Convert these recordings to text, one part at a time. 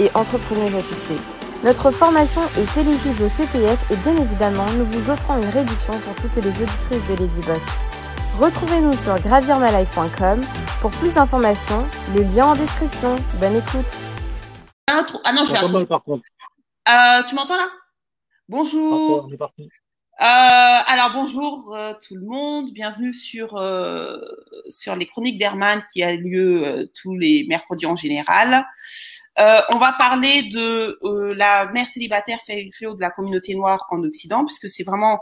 et entrepreneuse à succès. Notre formation est éligible au CPF et bien évidemment, nous vous offrons une réduction pour toutes les auditrices de Lady Boss. Retrouvez-nous sur gravirmalife.com pour plus d'informations, le lien en description. Bonne écoute. Ah non, j'ai un par contre. Euh, tu m'entends là? Bonjour. parti. Euh, alors bonjour euh, tout le monde, bienvenue sur euh, sur les chroniques d'Herman qui a lieu tous les mercredis en général. On va parler de la mère célibataire fléau de la communauté noire en Occident, puisque c'est vraiment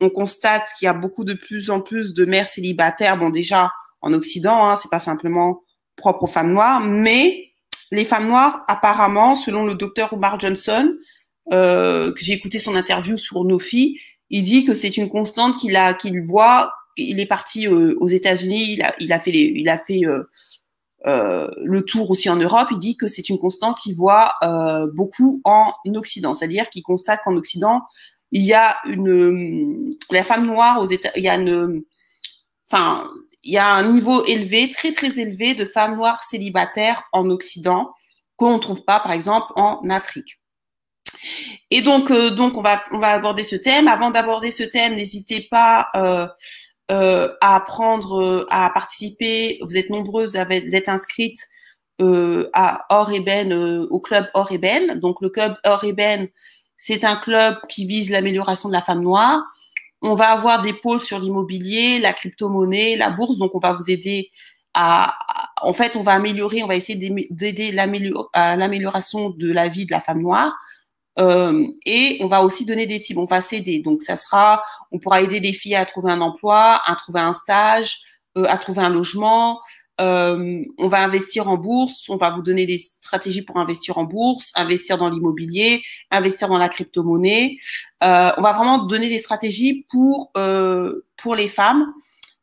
on constate qu'il y a beaucoup de plus en plus de mères célibataires. Bon déjà en Occident, hein, c'est pas simplement propre aux femmes noires, mais les femmes noires apparemment, selon le docteur Omar Johnson, que j'ai écouté son interview sur Nofi, il dit que c'est une constante qu'il a, qu'il voit. Il est parti euh, aux États-Unis, il a, il a fait, les, il a fait euh, euh, le tour aussi en Europe. Il dit que c'est une constante qu'il voit euh, beaucoup en Occident, c'est-à-dire qu'il constate qu'en Occident il y a une la femme noire aux États, il y a enfin, il y a un niveau élevé, très très élevé de femmes noires célibataires en Occident qu'on ne trouve pas, par exemple, en Afrique. Et donc, euh, donc on va on va aborder ce thème. Avant d'aborder ce thème, n'hésitez pas euh, euh, à prendre, à participer. Vous êtes nombreuses, vous êtes inscrites à Or Eben, au club Or Eben. Donc le club Or Eben, c'est un club qui vise l'amélioration de la femme noire. On va avoir des pôles sur l'immobilier, la crypto-monnaie, la bourse. Donc on va vous aider à, en fait, on va améliorer, on va essayer d'aider l'amélioration de la vie de la femme noire euh, et on va aussi donner des cibles. On va s'aider. Donc, ça sera, on pourra aider les filles à trouver un emploi, à trouver un stage, euh, à trouver un logement. Euh, on va investir en bourse. On va vous donner des stratégies pour investir en bourse, investir dans l'immobilier, investir dans la crypto-monnaie. Euh, on va vraiment donner des stratégies pour pour les femmes.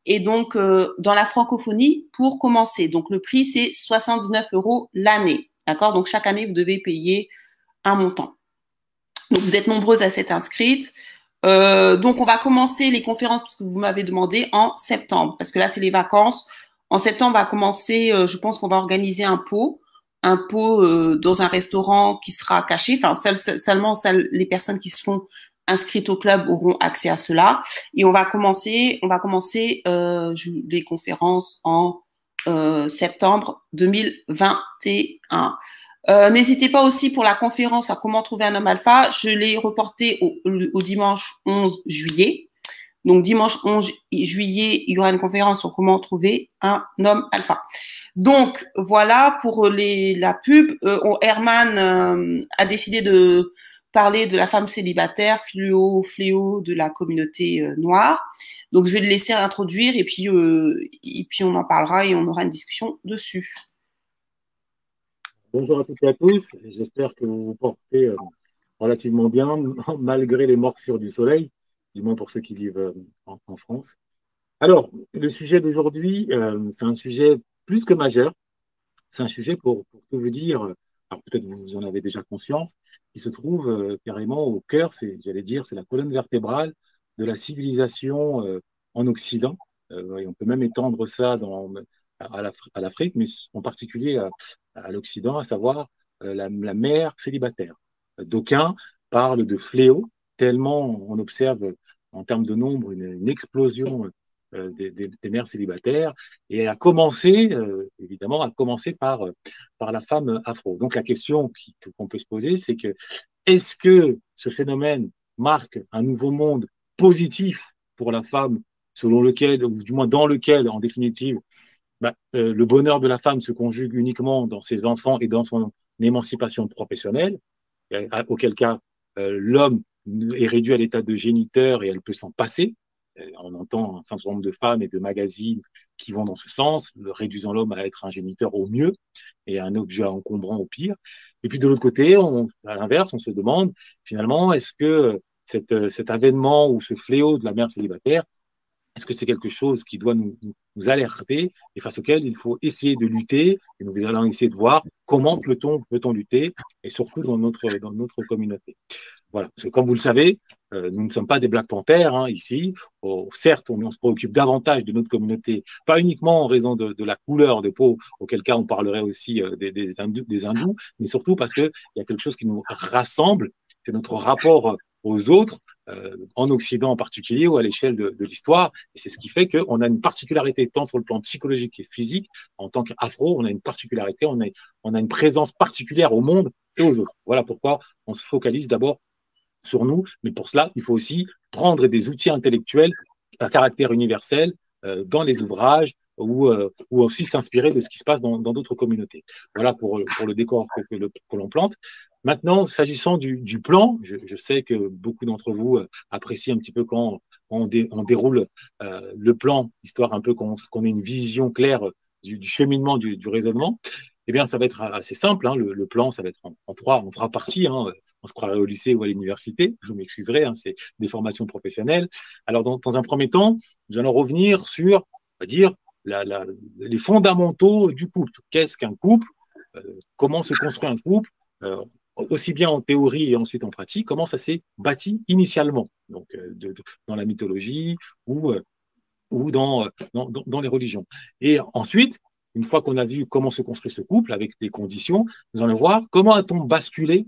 Et donc, dans la francophonie, pour commencer. Donc, le prix, c'est 79 euros l'année. D'accord? Donc, chaque année, vous devez payer un montant. Donc, vous êtes nombreuses à s'être inscrites. Euh, donc, on va commencer les conférences, parce que vous m'avez demandé, en septembre, parce que là, c'est les vacances. En septembre, on va commencer, euh, je pense qu'on va organiser un pot, un pot euh, dans un restaurant qui sera caché. Enfin, seulement les personnes qui seront inscrites au club auront accès à cela. Et on va commencer, on va commencer les conférences en septembre 2021. Euh, n'hésitez pas aussi pour la conférence à comment trouver un homme alpha. Je l'ai reporté au, dimanche 11 juillet. Donc dimanche 11 juillet, il y aura une conférence sur comment trouver un homme alpha. Donc voilà pour les, la pub. Euh, Herman euh, a décidé de parler de la femme célibataire, fléau, fléau de la communauté euh, noire. Donc je vais le laisser introduire et puis et puis on en parlera et on aura une discussion dessus. Bonjour à toutes et à tous. J'espère que vous vous portez euh, relativement bien, malgré les morsures du soleil, du moins pour ceux qui vivent euh, en, France. Alors, le sujet d'aujourd'hui, euh, c'est un sujet plus que majeur. C'est un sujet pour, tout vous dire, alors peut-être vous en avez déjà conscience, qui se trouve carrément au cœur, j'allais dire, c'est la colonne vertébrale de la civilisation en Occident. on peut même étendre ça dans, à l'Afrique, mais en particulier à, l'Occident, à savoir euh, la, mère célibataire. D'aucuns parlent de fléau, tellement on observe en termes de nombre une, explosion euh, des, mères célibataires, et à commencer, euh, évidemment, à commencer par, par la femme afro. Donc la question qu'on peut se poser, c'est que est-ce que ce phénomène marque un nouveau monde positif pour la femme, selon lequel, ou du moins dans lequel, en définitive, bah, euh, le bonheur de la femme se conjugue uniquement dans ses enfants et dans son émancipation professionnelle, auquel cas euh, l'homme est réduit à l'état de géniteur et elle peut s'en passer. On entend un certain nombre de femmes et de magazines qui vont dans ce sens, réduisant l'homme à être un géniteur au mieux et un objet encombrant au pire. Et puis de l'autre côté, à l'inverse, on se demande finalement, est-ce que cet avènement ou ce fléau de la mère célibataire est-ce que c'est quelque chose qui doit nous, alerter et face auquel il faut essayer de lutter Et nous allons essayer de voir comment peut-on peut lutter et surtout dans notre, dans notre communauté. Voilà, parce que comme vous le savez, euh, nous ne sommes pas des Black Panthers hein, ici. Oh, certes, on, se préoccupe davantage de notre communauté, pas uniquement en raison de, la couleur de peau, auquel cas on parlerait aussi euh, des, des, des, hindous, mais surtout parce qu'il y a quelque chose qui nous rassemble, c'est notre rapport aux autres, euh, en Occident en particulier ou à l'échelle de, l'histoire. Et c'est ce qui fait qu'on a une particularité tant sur le plan psychologique et physique. En tant qu'afro, on a une particularité, on a, une présence particulière au monde et aux autres. Voilà pourquoi on se focalise d'abord sur nous, mais pour cela, il faut aussi prendre des outils intellectuels à caractère universel euh, dans les ouvrages ou, euh, ou aussi s'inspirer de ce qui se passe dans d'autres communautés. Voilà pour, le décor que l'on plante. Maintenant, s'agissant du, plan, je, sais que beaucoup d'entre vous euh, apprécient un petit peu quand on, déroule euh, le plan, histoire un peu qu'on ait une vision claire du, cheminement du, raisonnement. Eh bien, ça va être assez simple. Hein, le, plan, ça va être en, en trois, on fera partie. Hein, on se croirait au lycée ou à l'université. Je m'excuserai, hein, c'est des formations professionnelles. Alors, dans, un premier temps, nous allons revenir sur, on va dire, les fondamentaux du couple. Qu'est-ce qu'un couple? Euh, Comment se construit un couple? Aussi bien en théorie et ensuite en pratique, comment ça s'est bâti initialement, donc euh, dans la mythologie ou, euh, ou dans, dans, dans, les religions. Et ensuite, une fois qu'on a vu comment se construit ce couple avec des conditions, nous allons voir comment a-t-on basculé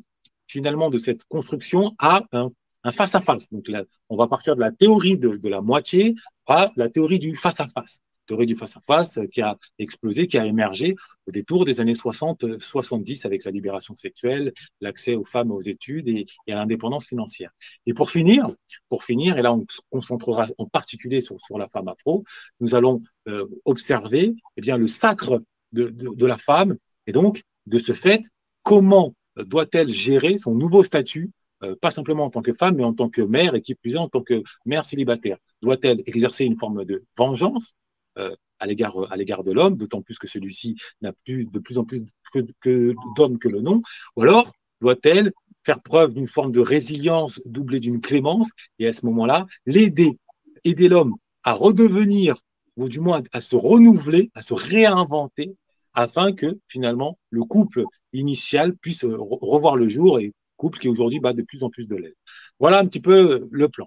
finalement de cette construction à un, face-à-face. Donc là, on va partir de la théorie de, de la moitié à la théorie du face-à-face théorie du face-à-face qui a explosé, qui a émergé au détour des années 60-70 avec la libération sexuelle, l'accès aux femmes aux études et, à l'indépendance financière. Et pour finir, pour finir, et là on se concentrera en particulier sur, sur la femme afro, nous allons euh, observer eh bien, le sacre de, de, la femme et donc de ce fait, comment doit-elle gérer son nouveau statut euh, pas simplement en tant que femme, mais en tant que mère, et qui plus est en tant que mère célibataire? Doit-elle exercer une forme de vengeance euh, à l'égard à l'égard de l'homme, d'autant plus que celui-ci n'a plus de plus en plus que, que d'hommes que le nom, ou alors doit-elle faire preuve d'une forme de résilience doublée d'une clémence et à ce moment-là l'aider, aider l'homme à redevenir ou du moins à se renouveler, à se réinventer afin que finalement le couple initial puisse revoir le jour et couple qui aujourd'hui bat de plus en plus de l'aile. Voilà un petit peu le plan.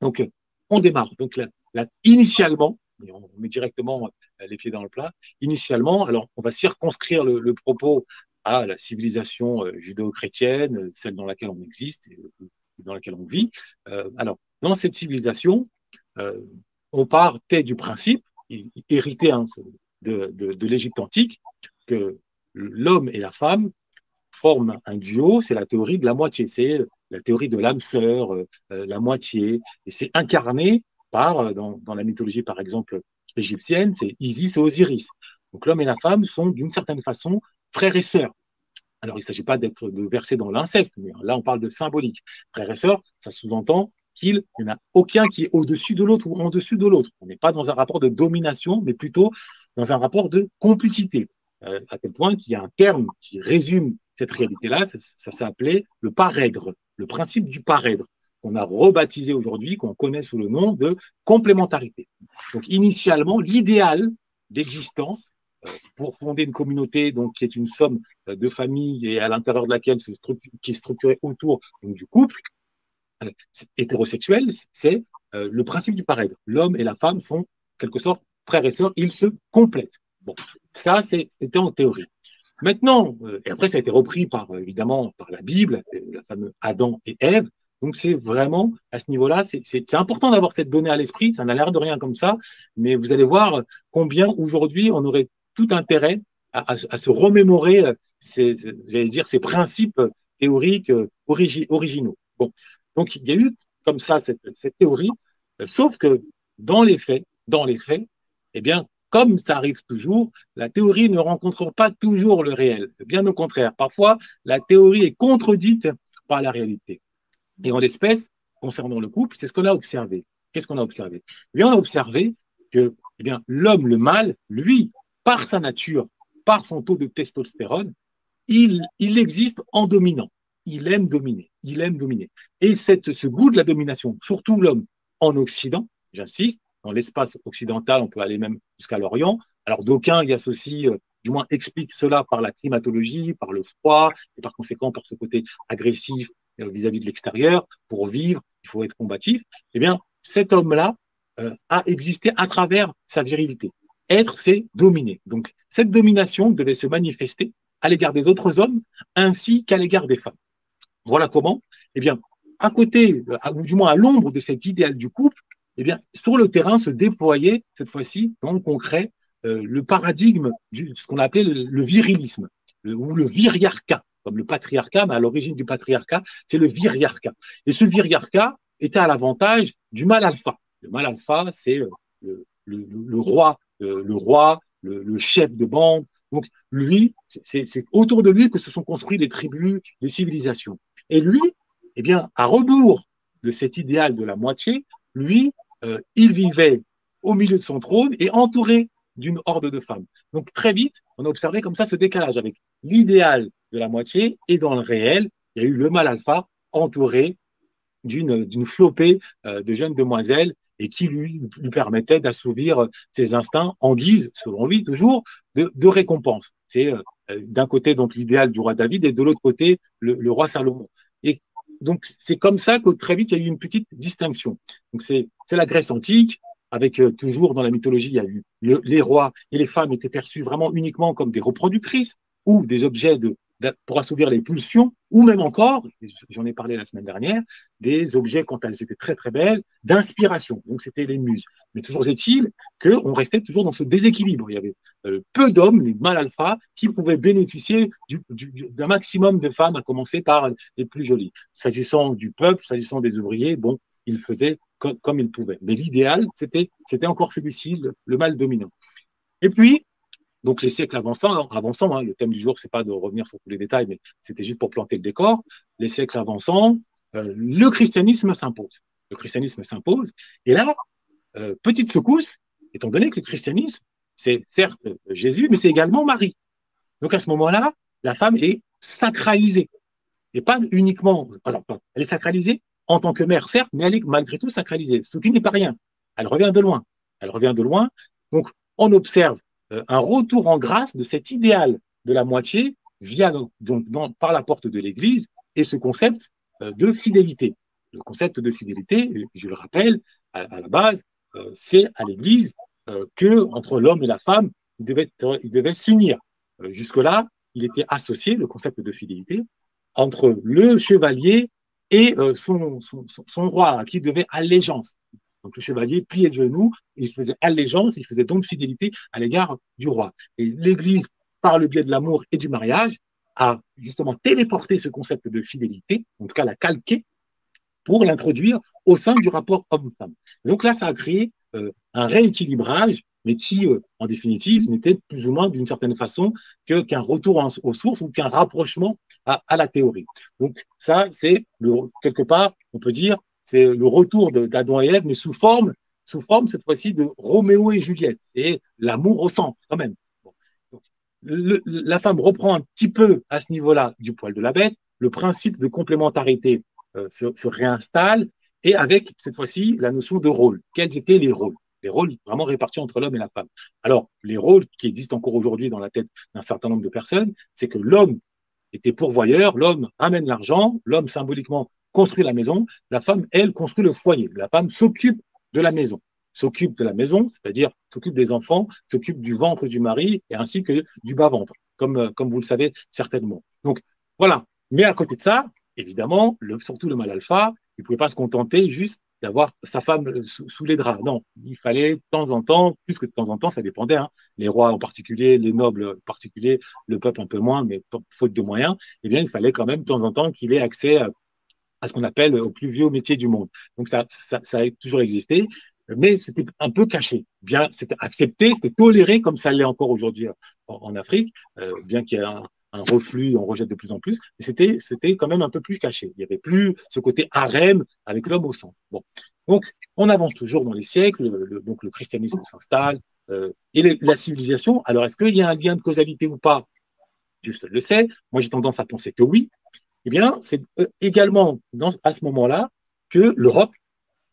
Donc on démarre. Donc là initialement, on met directement euh, les pieds dans le plat. Initialement, alors on va circonscrire le, propos à la civilisation euh, judéo-chrétienne, celle dans laquelle on existe et dans laquelle on vit. Euh, alors, dans cette civilisation, euh, on partait du principe, hérité hein, de, l'Égypte antique, que l'homme et la femme forment un duo, c'est la théorie de la moitié, c'est la théorie de l'âme sœur, euh, la moitié, et c'est incarné par, euh, dans, la mythologie par exemple égyptienne, c'est Isis et Osiris. Donc l'homme et la femme sont d'une certaine façon frères et sœurs. Alors il ne s'agit pas d'être de verser dans l'inceste, mais là on parle de symbolique. Frères et sœurs, ça sous-entend qu'il n'y en a aucun qui est au-dessus de l'autre ou en dessus de l'autre. On n'est pas dans un rapport de domination, mais plutôt dans un rapport de complicité. Euh, à tel point qu'il y a un terme qui résume cette réalité-là, ça, ça s'appelait le parèdre, le principe du parèdre qu'on a rebaptisé aujourd'hui, qu'on connaît sous le nom de complémentarité. Donc initialement, l'idéal d'existence euh, pour fonder une communauté donc qui est une somme euh, de familles et à l'intérieur de laquelle qui est structurée autour du couple euh, hétérosexuel, c'est le principe du parèdre. L'homme et la femme sont quelque sorte frères et sœurs, ils se complètent. Bon, ça c'était en théorie. Maintenant, et après ça a été repris par évidemment par la Bible, la fameuse Adam et Ève, donc c'est vraiment à ce niveau-là, c'est important d'avoir cette donnée à l'esprit. Ça n'a l'air de rien comme ça, mais vous allez voir combien aujourd'hui on aurait tout intérêt à, se remémorer euh, ces, dire, ces principes théoriques euh, originaux. Bon, donc il y a eu comme ça cette, cette théorie, euh, sauf que dans les faits, dans les faits, eh bien, comme ça arrive toujours, la théorie ne rencontre pas toujours le réel. Bien au contraire, parfois la théorie est contredite par la réalité. Et en l'espèce, concernant le couple, c'est ce qu'on a observé. qu'est-ce qu'on a observé? Eh bien, on a observé que eh bien, l'homme, le mâle, lui, par sa nature, par son taux de testostérone, il, il existe en dominant. Il aime dominer. Il aime dominer. Et cette, ce goût de la domination, surtout l'homme en Occident, j'insiste, dans l'espace occidental, on peut aller même jusqu'à l'Orient. Alors d'aucuns y associent, euh, du moins expliquent cela par la climatologie, par le froid, et par conséquent par ce côté agressif vis-à-vis de l'extérieur. Pour vivre, il faut être combatif. Eh bien, cet homme-là euh, a existé à travers sa virilité. Être, c'est dominer. Donc, cette domination devait se manifester à l'égard des autres hommes ainsi qu'à l'égard des femmes. Voilà comment, eh bien, à côté, ou du moins à l'ombre de cet idéal du couple, eh bien, sur le terrain se déployait cette fois-ci dans le concret euh, le paradigme de ce qu'on appelait le, virilisme ou le viriarcat, comme le patriarcat, mais à l'origine du patriarcat, c'est le viriarcat. Et ce viriarcat était à l'avantage du mal alpha. Le mal alpha, c'est euh, le, le, roi, euh, le roi, le, chef de bande. Donc lui, c'est autour de lui que se sont construites les tribus, les civilisations. Et lui, eh bien, à rebours de cet idéal de la moitié, lui, euh, il vivait au milieu de son trône et entouré d'une horde de femmes. Donc très vite, on a observé comme ça ce décalage avec l'idéal de la moitié et dans le réel, il y a eu le mal alpha entouré d'une flopée euh, de jeunes demoiselles et qui lui lui permettait d'assouvir ses instincts en guise, selon lui toujours, de, de récompense. C'est euh, d'un côté donc l'idéal du roi David et de l'autre côté le, roi Salomon. Et donc c'est comme ça que très vite il y a eu une petite distinction. Donc c'est la Grèce antique avec euh, toujours dans la mythologie il y a eu les rois et les femmes étaient perçus vraiment uniquement comme des reproductrices ou des objets de pour assouvir les pulsions, ou même encore, j'en ai parlé la semaine dernière, des objets quand elles étaient très très belles, d'inspiration. Donc c'était les muses. Mais toujours est-il qu'on restait toujours dans ce déséquilibre. Il y avait euh, peu d'hommes, les mâles alpha, qui pouvaient bénéficier d'un maximum de femmes, à commencer par les plus jolies. S'agissant du peuple, s'agissant des ouvriers, bon, ils faisaient comme ils pouvaient. Mais l'idéal, c'était c'était encore celui-ci, le, le mâle dominant. Et puis, donc les siècles avançant, avançant hein, le thème du jour, c'est pas de revenir sur tous les détails, mais c'était juste pour planter le décor. Les siècles avançant, euh, le christianisme s'impose. Le christianisme s'impose. Et là, euh, petite secousse, étant donné que le christianisme, c'est certes Jésus, mais c'est également Marie. Donc à ce moment-là, la femme est sacralisée. Et pas uniquement, alors elle est sacralisée en tant que mère, certes, mais elle est malgré tout sacralisée, ce qui n'est pas rien. Elle revient de loin. Elle revient de loin. Donc on observe euh, un retour en grâce de cet idéal de la moitié via donc, par la porte de l'Église et ce concept euh, de fidélité. Le concept de fidélité, je le rappelle, à, la base, euh, c'est à l'Église que entre l'homme et la femme, il devait, s'unir. Jusque-là, il était associé, le concept de fidélité, entre le chevalier et son, son, son, roi, à qui il devait allégeance. Donc le chevalier pliait le genou, il faisait allégeance, il faisait donc fidélité à l'égard du roi. Et l'Église, par le biais de l'amour et du mariage, a justement téléporté ce concept de fidélité, en tout cas l'a calqué, pour l'introduire au sein du rapport homme-femme. Donc là, ça a créé euh, un rééquilibrage, mais qui, euh, en définitive, n'était plus ou moins d'une certaine façon qu'un retour aux sources ou qu'un rapprochement à, la théorie. Donc ça, c'est quelque part, on peut dire, c'est le retour d'Adam et Ève, mais sous forme, sous forme cette fois-ci de Roméo et Juliette. Et l'amour au centre, quand même. la femme reprend un petit peu à ce niveau-là du poil de la bête. Le principe de complémentarité euh, se, réinstalle et avec cette fois-ci la notion de rôle. Quels étaient les rôles? Les rôles vraiment répartis entre l'homme et la femme. Alors, les rôles qui existent encore aujourd'hui dans la tête d'un certain nombre de personnes, c'est que l'homme était pourvoyeur, l'homme amène l'argent, l'homme symboliquement construit la maison, la femme, elle, construit le foyer. La femme s'occupe de la maison, s'occupe de la maison, c'est-à-dire s'occupe des enfants, s'occupe du ventre du mari et ainsi que du bas-ventre, comme, euh, comme vous le savez certainement. Donc voilà. Mais à côté de ça, évidemment, surtout le mal alpha, il ne pouvait pas se contenter juste d'avoir sa femme euh, sous, les draps. Non, il fallait de temps en temps, plus que de temps en temps, ça dépendait, hein, les rois en particulier, les nobles en particulier, le peuple un peu moins, mais faute de moyens, eh bien, il fallait quand même de temps en temps qu'il ait accès à, à ce qu'on appelle au plus vieux métier du monde. Donc ça, ça, ça a toujours existé, mais c'était un peu caché. Bien, c'était accepté, c'était toléré comme ça l'est encore aujourd'hui en, Afrique, euh, bien qu'il y ait un, un, reflux, on rejette de plus en plus, mais c'était c'était quand même un peu plus caché. Il y avait plus ce côté harem avec l'homme au centre. Bon, Donc, on avance toujours dans les siècles, le, donc le christianisme s'installe, euh, et la civilisation. Alors, est-ce qu'il y a un lien de causalité ou pas? Dieu seul le sait. Moi, j'ai tendance à penser que oui. Eh bien, c'est euh, également à ce moment-là que l'Europe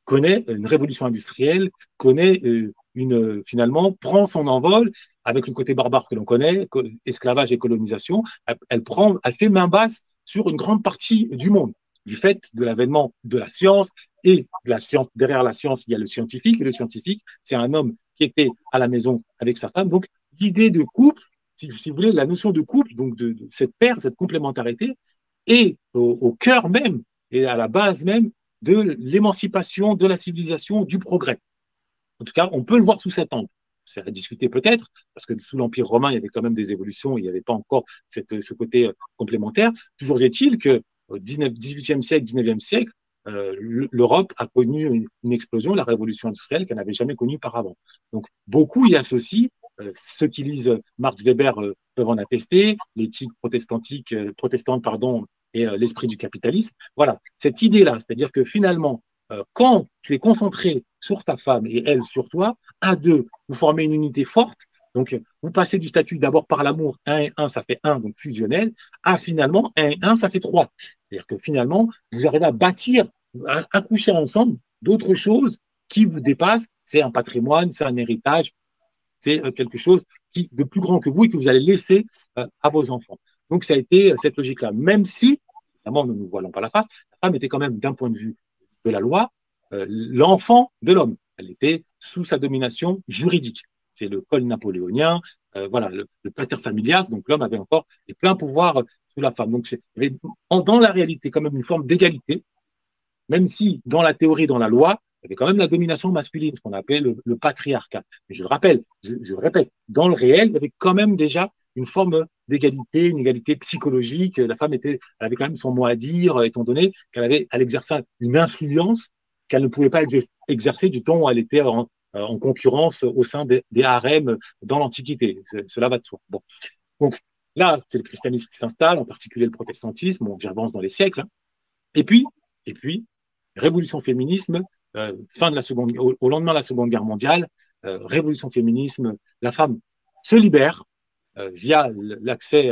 connaît une révolution industrielle, connaît euh, une finalement prend son envol avec le côté barbare que l'on connaît, esclavage et colonisation. Elle prend, elle fait main basse sur une grande partie du monde du fait de l'avènement de la science et de la science. Derrière la science, il y a le scientifique, et le scientifique, c'est un homme qui était à la maison avec sa femme. Donc, l'idée de couple, si, vous voulez, la notion de couple, donc de, cette paire, cette complémentarité, est au, cœur même et à la base même de l'émancipation, de la civilisation, du progrès. En tout cas, on peut le voir sous cet angle. C'est à discuter peut-être, parce que sous l'Empire romain, il y avait quand même des évolutions, il n'y avait pas encore cette, ce côté euh, complémentaire. Toujours est-il que au 18e siècle, 19e siècle, euh, l'Europe a connu une, explosion, la révolution industrielle qu'elle n'avait jamais connue auparavant. Donc, beaucoup y associent. Euh, ceux qui lisent Marx Weber peuvent en attester, l'éthique protestantique, protestante, pardon, et l'esprit du capitalisme. Voilà, cette idée-là, c'est-à-dire que finalement, quand tu es concentré sur ta femme et elle sur toi, à deux, vous formez une unité forte, donc, vous passez du statut d'abord par l'amour, 1 et 1, ça fait 1, donc fusionnel, à finalement 1 et 1, ça fait 3. C'est-à-dire que finalement, vous arrivez à bâtir, à accoucher ensemble d'autres choses qui vous dépassent. C'est un patrimoine, c'est un héritage, c'est euh, quelque chose qui, de plus grand que vous et que vous allez laisser euh, à vos enfants. Donc, ça a été euh, cette logique-là. Même si, évidemment, ne nous voilons pas la face, la femme était quand même, d'un point de vue de la loi, l'enfant de l'homme. Elle était sous sa domination juridique c'est le col napoléonien, euh, voilà, le, pater familias, donc l'homme avait encore les pleins pouvoirs sous la femme. Donc c'est dans la réalité quand même une forme d'égalité, même si dans la théorie, dans la loi, il y avait quand même la domination masculine, ce qu'on appelait le, patriarcat. Mais je le rappelle, je, je, le répète, dans le réel, il y avait quand même déjà une forme d'égalité, une égalité psychologique. La femme était, avait quand même son mot à dire, étant donné qu'elle avait, elle exerçait une influence qu'elle ne pouvait pas exercer du temps où elle était en, euh, en concurrence au sein des, harems dans l'Antiquité. Cela va de soi. Bon. Donc là, c'est le christianisme qui s'installe, en particulier le protestantisme, bon, j'avance dans les siècles. Hein. Et puis, et puis, révolution féminisme, euh, fin de la seconde, au, lendemain de la Seconde Guerre mondiale, euh, révolution féminisme, la femme se libère via l'accès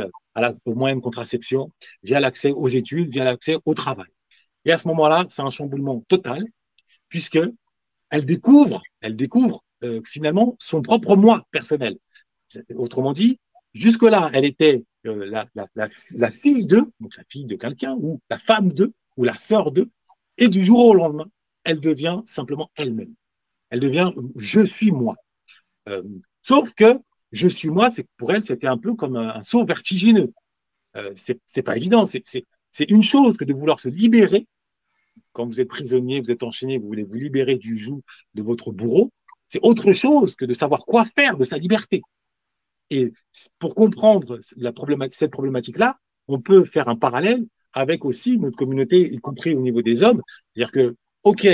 aux moyens de contraception, via l'accès aux études, via l'accès au travail. Et à ce moment-là, c'est un chamboulement total, puisque elle découvre, elle découvre euh, finalement son propre moi personnel. Autrement dit, jusque-là, elle était euh, la, la, la, fille d'eux, donc la fille de quelqu'un, ou la femme d'eux, ou la sœur d'eux, et du jour au lendemain, elle devient simplement elle-même. Elle devient je suis moi. Euh, sauf que je suis moi, c'est pour elle, c'était un peu comme un, saut vertigineux. Euh, c'est pas évident. C'est une chose que de vouloir se libérer quand vous êtes prisonnier, vous êtes enchaîné, vous voulez vous libérer du joug de votre bourreau, c'est autre chose que de savoir quoi faire de sa liberté. Et pour comprendre cette problématique-là, on peut faire un parallèle avec aussi notre communauté, y compris au niveau des hommes. C'est-à-dire que, OK,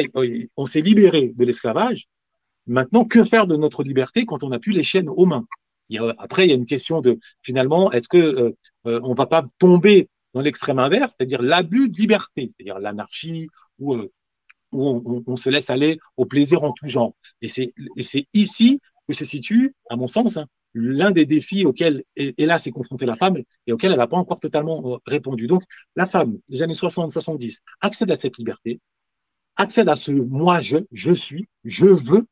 on s'est libéré de l'esclavage. Maintenant, que faire de notre liberté quand on n'a plus les chaînes aux mains? Après, il y a une question de, finalement, est-ce que euh, euh, on va pas tomber dans l'extrême inverse, c'est-à-dire l'abus de liberté, c'est-à-dire l'anarchie où, euh, où on, se laisse aller au plaisir en tout genre. Et c'est ici que se situe, à mon sens, hein, l'un des défis auxquels, hélas, est confrontée la femme et auxquels elle n'a pas encore totalement euh, répondu. Donc, la femme des années 60-70 accède à cette liberté, accède à ce moi je, je suis, je veux,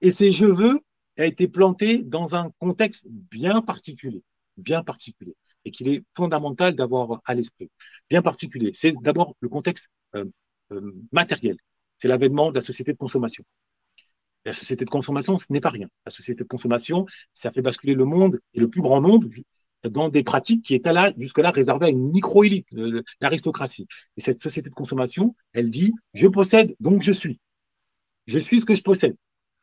et ces je veux a été planté dans un contexte bien particulier, bien particulier et qu'il est fondamental d'avoir à l'esprit. Bien particulier, c'est d'abord le contexte euh, euh, matériel. C'est l'avènement de la société de consommation. La société de consommation, ce n'est pas rien. La société de consommation, ça fait basculer le monde et le plus grand nombre dans des pratiques qui étaient là, jusque-là, réservées à une micro-élite, l'aristocratie. Et cette société de consommation, elle dit, je possède, donc je suis. Je suis ce que je possède.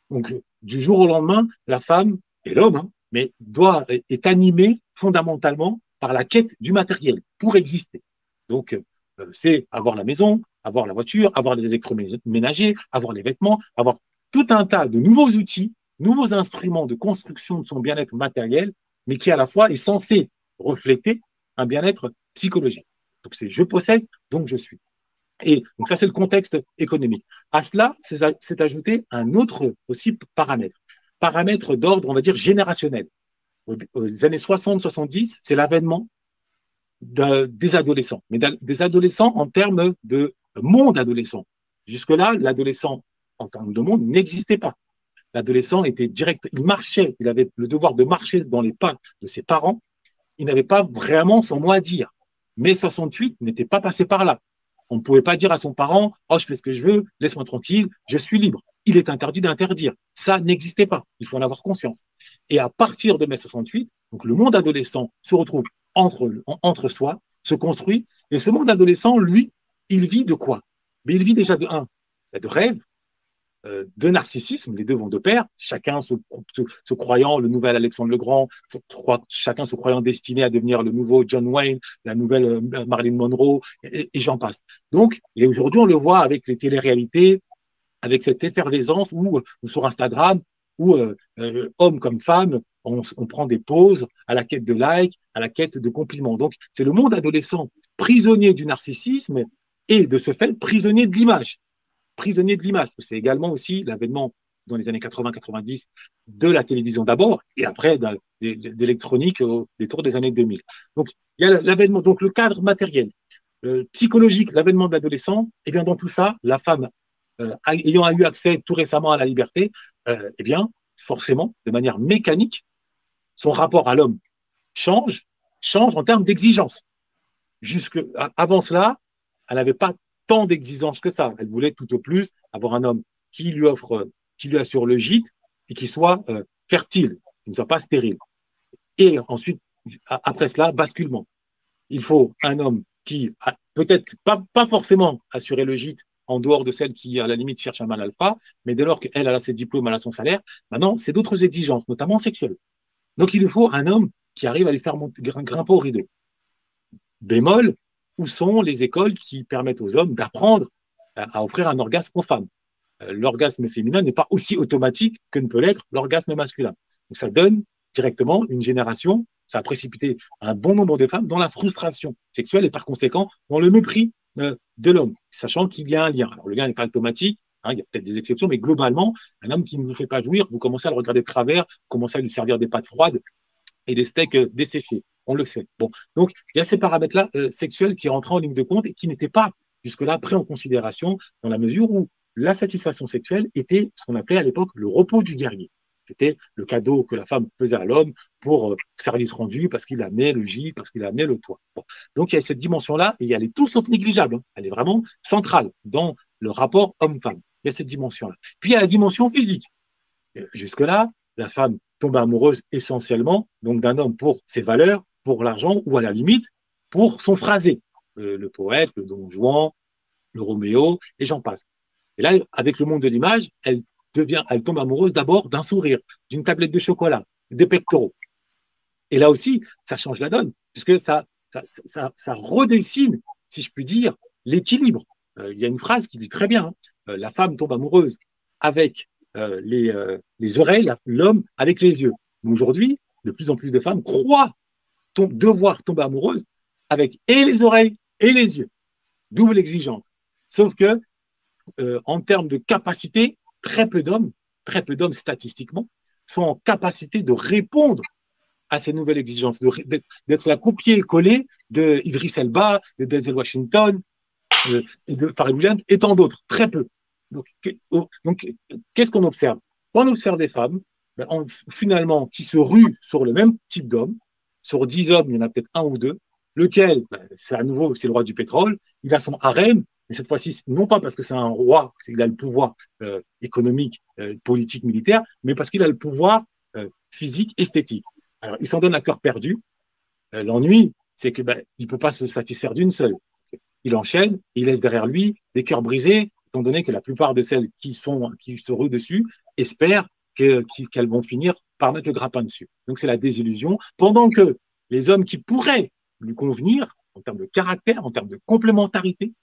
Donc, du jour au lendemain, la femme et l'homme, hein, mais doit, est animé fondamentalement par la quête du matériel pour exister. Donc, euh, c'est avoir la maison, avoir la voiture, avoir les électroménagers, avoir les vêtements, avoir tout un tas de nouveaux outils, nouveaux instruments de construction de son bien-être matériel, mais qui à la fois est censé refléter un bien-être psychologique. Donc c'est je possède, donc je suis. Et donc ça, c'est le contexte économique. À cela, c'est ajouté un autre aussi paramètre, paramètre d'ordre, on va dire, générationnel. Aux années 60-70, c'est l'avènement des adolescents, mais des adolescents en termes de monde adolescent. Jusque-là, l'adolescent en termes de monde n'existait pas. L'adolescent était direct, il marchait, il avait le devoir de marcher dans les pas de ses parents. Il n'avait pas vraiment son mot à dire. Mais 68 n'était pas passé par là. On ne pouvait pas dire à son parent, oh, je fais ce que je veux, laisse-moi tranquille, je suis libre. Il est interdit d'interdire. Ça n'existait pas. Il faut en avoir conscience. Et à partir de mai 68, donc le monde adolescent se retrouve entre, entre soi, se construit. Et ce monde adolescent, lui, il vit de quoi? Mais il vit déjà de un, de rêve, de narcissisme, les deux vont de pair, chacun se, croyant le nouvel Alexandre le Grand, chacun se croyant destiné à devenir le nouveau John Wayne, la nouvelle euh, Marilyn Monroe, et, j'en passe. Donc, et aujourd'hui, on le voit avec les téléréalités, avec cette effervescence où, sur Instagram, où euh, hommes comme femmes, on, on, prend des pauses à la quête de likes, à la quête de compliments. Donc, c'est le monde adolescent prisonnier du narcissisme et de ce fait prisonnier de l'image prisonnier de l'image. C'est également aussi l'avènement dans les années 80-90 de la télévision d'abord et après d'électronique au détour des années 2000. Donc, il y a l'avènement, donc le cadre matériel, euh, psychologique, l'avènement de l'adolescent, et eh bien dans tout ça, la femme euh, ayant eu accès tout récemment à la liberté, euh, eh bien forcément, de manière mécanique, son rapport à l'homme change, change en termes d'exigence. Jusque avant cela, elle n'avait pas tant d'exigences que ça. Elle voulait tout au plus avoir un homme qui lui offre, qui lui assure le gîte et qui soit euh, fertile, qui ne soit pas stérile. Et ensuite, après cela, basculement. Il faut un homme qui peut-être pas, pas forcément assurer le gîte en dehors de celle qui, à la limite, cherche un mal alpha, mais dès lors qu'elle a ses diplômes, elle a son salaire, maintenant, c'est d'autres exigences, notamment sexuelles. Donc, il lui faut un homme qui arrive à lui faire monter, grimper au rideau. Bémol, où sont les écoles qui permettent aux hommes d'apprendre à offrir un orgasme aux femmes. Euh, l'orgasme féminin n'est pas aussi automatique que ne peut l'être l'orgasme masculin. Donc ça donne directement une génération, ça a précipité un bon nombre de femmes dans la frustration sexuelle et par conséquent dans le mépris euh, de l'homme, sachant qu'il y a un lien. Alors le lien n'est pas automatique, hein, il y a peut-être des exceptions, mais globalement, un homme qui ne vous fait pas jouir, vous commencez à le regarder de travers, vous commencez à lui servir des pâtes froides et des steaks euh, desséchés on le sait. Donc il y a ces paramètres-là euh, sexuels qui rentrent en ligne de compte et qui n'étaient pas jusque-là pris en considération dans la mesure où la satisfaction sexuelle était ce qu'on appelait à l'époque le repos du guerrier. C'était le cadeau que la femme faisait à l'homme pour euh, service rendu parce qu'il amenait le gîte, parce qu'il amenait le toit. Donc il y a cette dimension-là et elle est tout sauf négligeable. Hein. Elle est vraiment centrale dans le rapport homme-femme. Il y a cette dimension-là. Puis il y a la dimension physique. Euh, jusque-là, la femme tombe amoureuse essentiellement donc d'un homme pour ses valeurs, pour l'argent ou à la limite pour son phrasé, le, poète, le don Juan, le Roméo, et j'en passe. Et là, avec le monde de l'image, elle devient, elle tombe amoureuse d'abord d'un sourire, d'une tablette de chocolat, des pectoraux. Et là aussi, ça change la donne, puisque ça, ça, ça, redessine, si je puis dire, l'équilibre. Euh, il y a une phrase qui dit très bien, hein, euh, la femme tombe amoureuse avec euh, les, les oreilles, l'homme avec les yeux. Aujourd'hui, de plus en plus de femmes croient devoir tomber amoureuse avec et les oreilles et les yeux. Double exigence. Sauf que, euh, en termes de capacité, très peu d'hommes, très peu d'hommes statistiquement, sont en capacité de répondre à ces nouvelles exigences, d'être la copier-coller de Idris Elba, de Denzel Washington, euh, et de Paris Williams, et tant d'autres, très peu. Donc, oh, qu'est-ce qu'on observe? On observe des femmes, ben, finalement, qui se ruent sur le même type d'homme, sur dix hommes, il y en a peut-être un ou deux, lequel, ben, c'est à nouveau, c'est le roi du pétrole, il a son harem, mais cette fois-ci, non pas parce que c'est un roi, qu'il a le pouvoir euh, économique, euh, politique, militaire, mais parce qu'il a le pouvoir euh, physique, esthétique. Alors, il s'en donne à cœur perdu. L'ennui, c'est que ben, il peut pas se satisfaire d'une seule. Il enchaîne, il laisse derrière lui des cœurs brisés, étant donné que la plupart de celles qui sont qui se ruent dessus espèrent qu'elles vont finir par mettre le grappin dessus. Donc c'est la désillusion, pendant que les hommes qui pourraient lui convenir, en termes de caractère, en termes de complémentarité,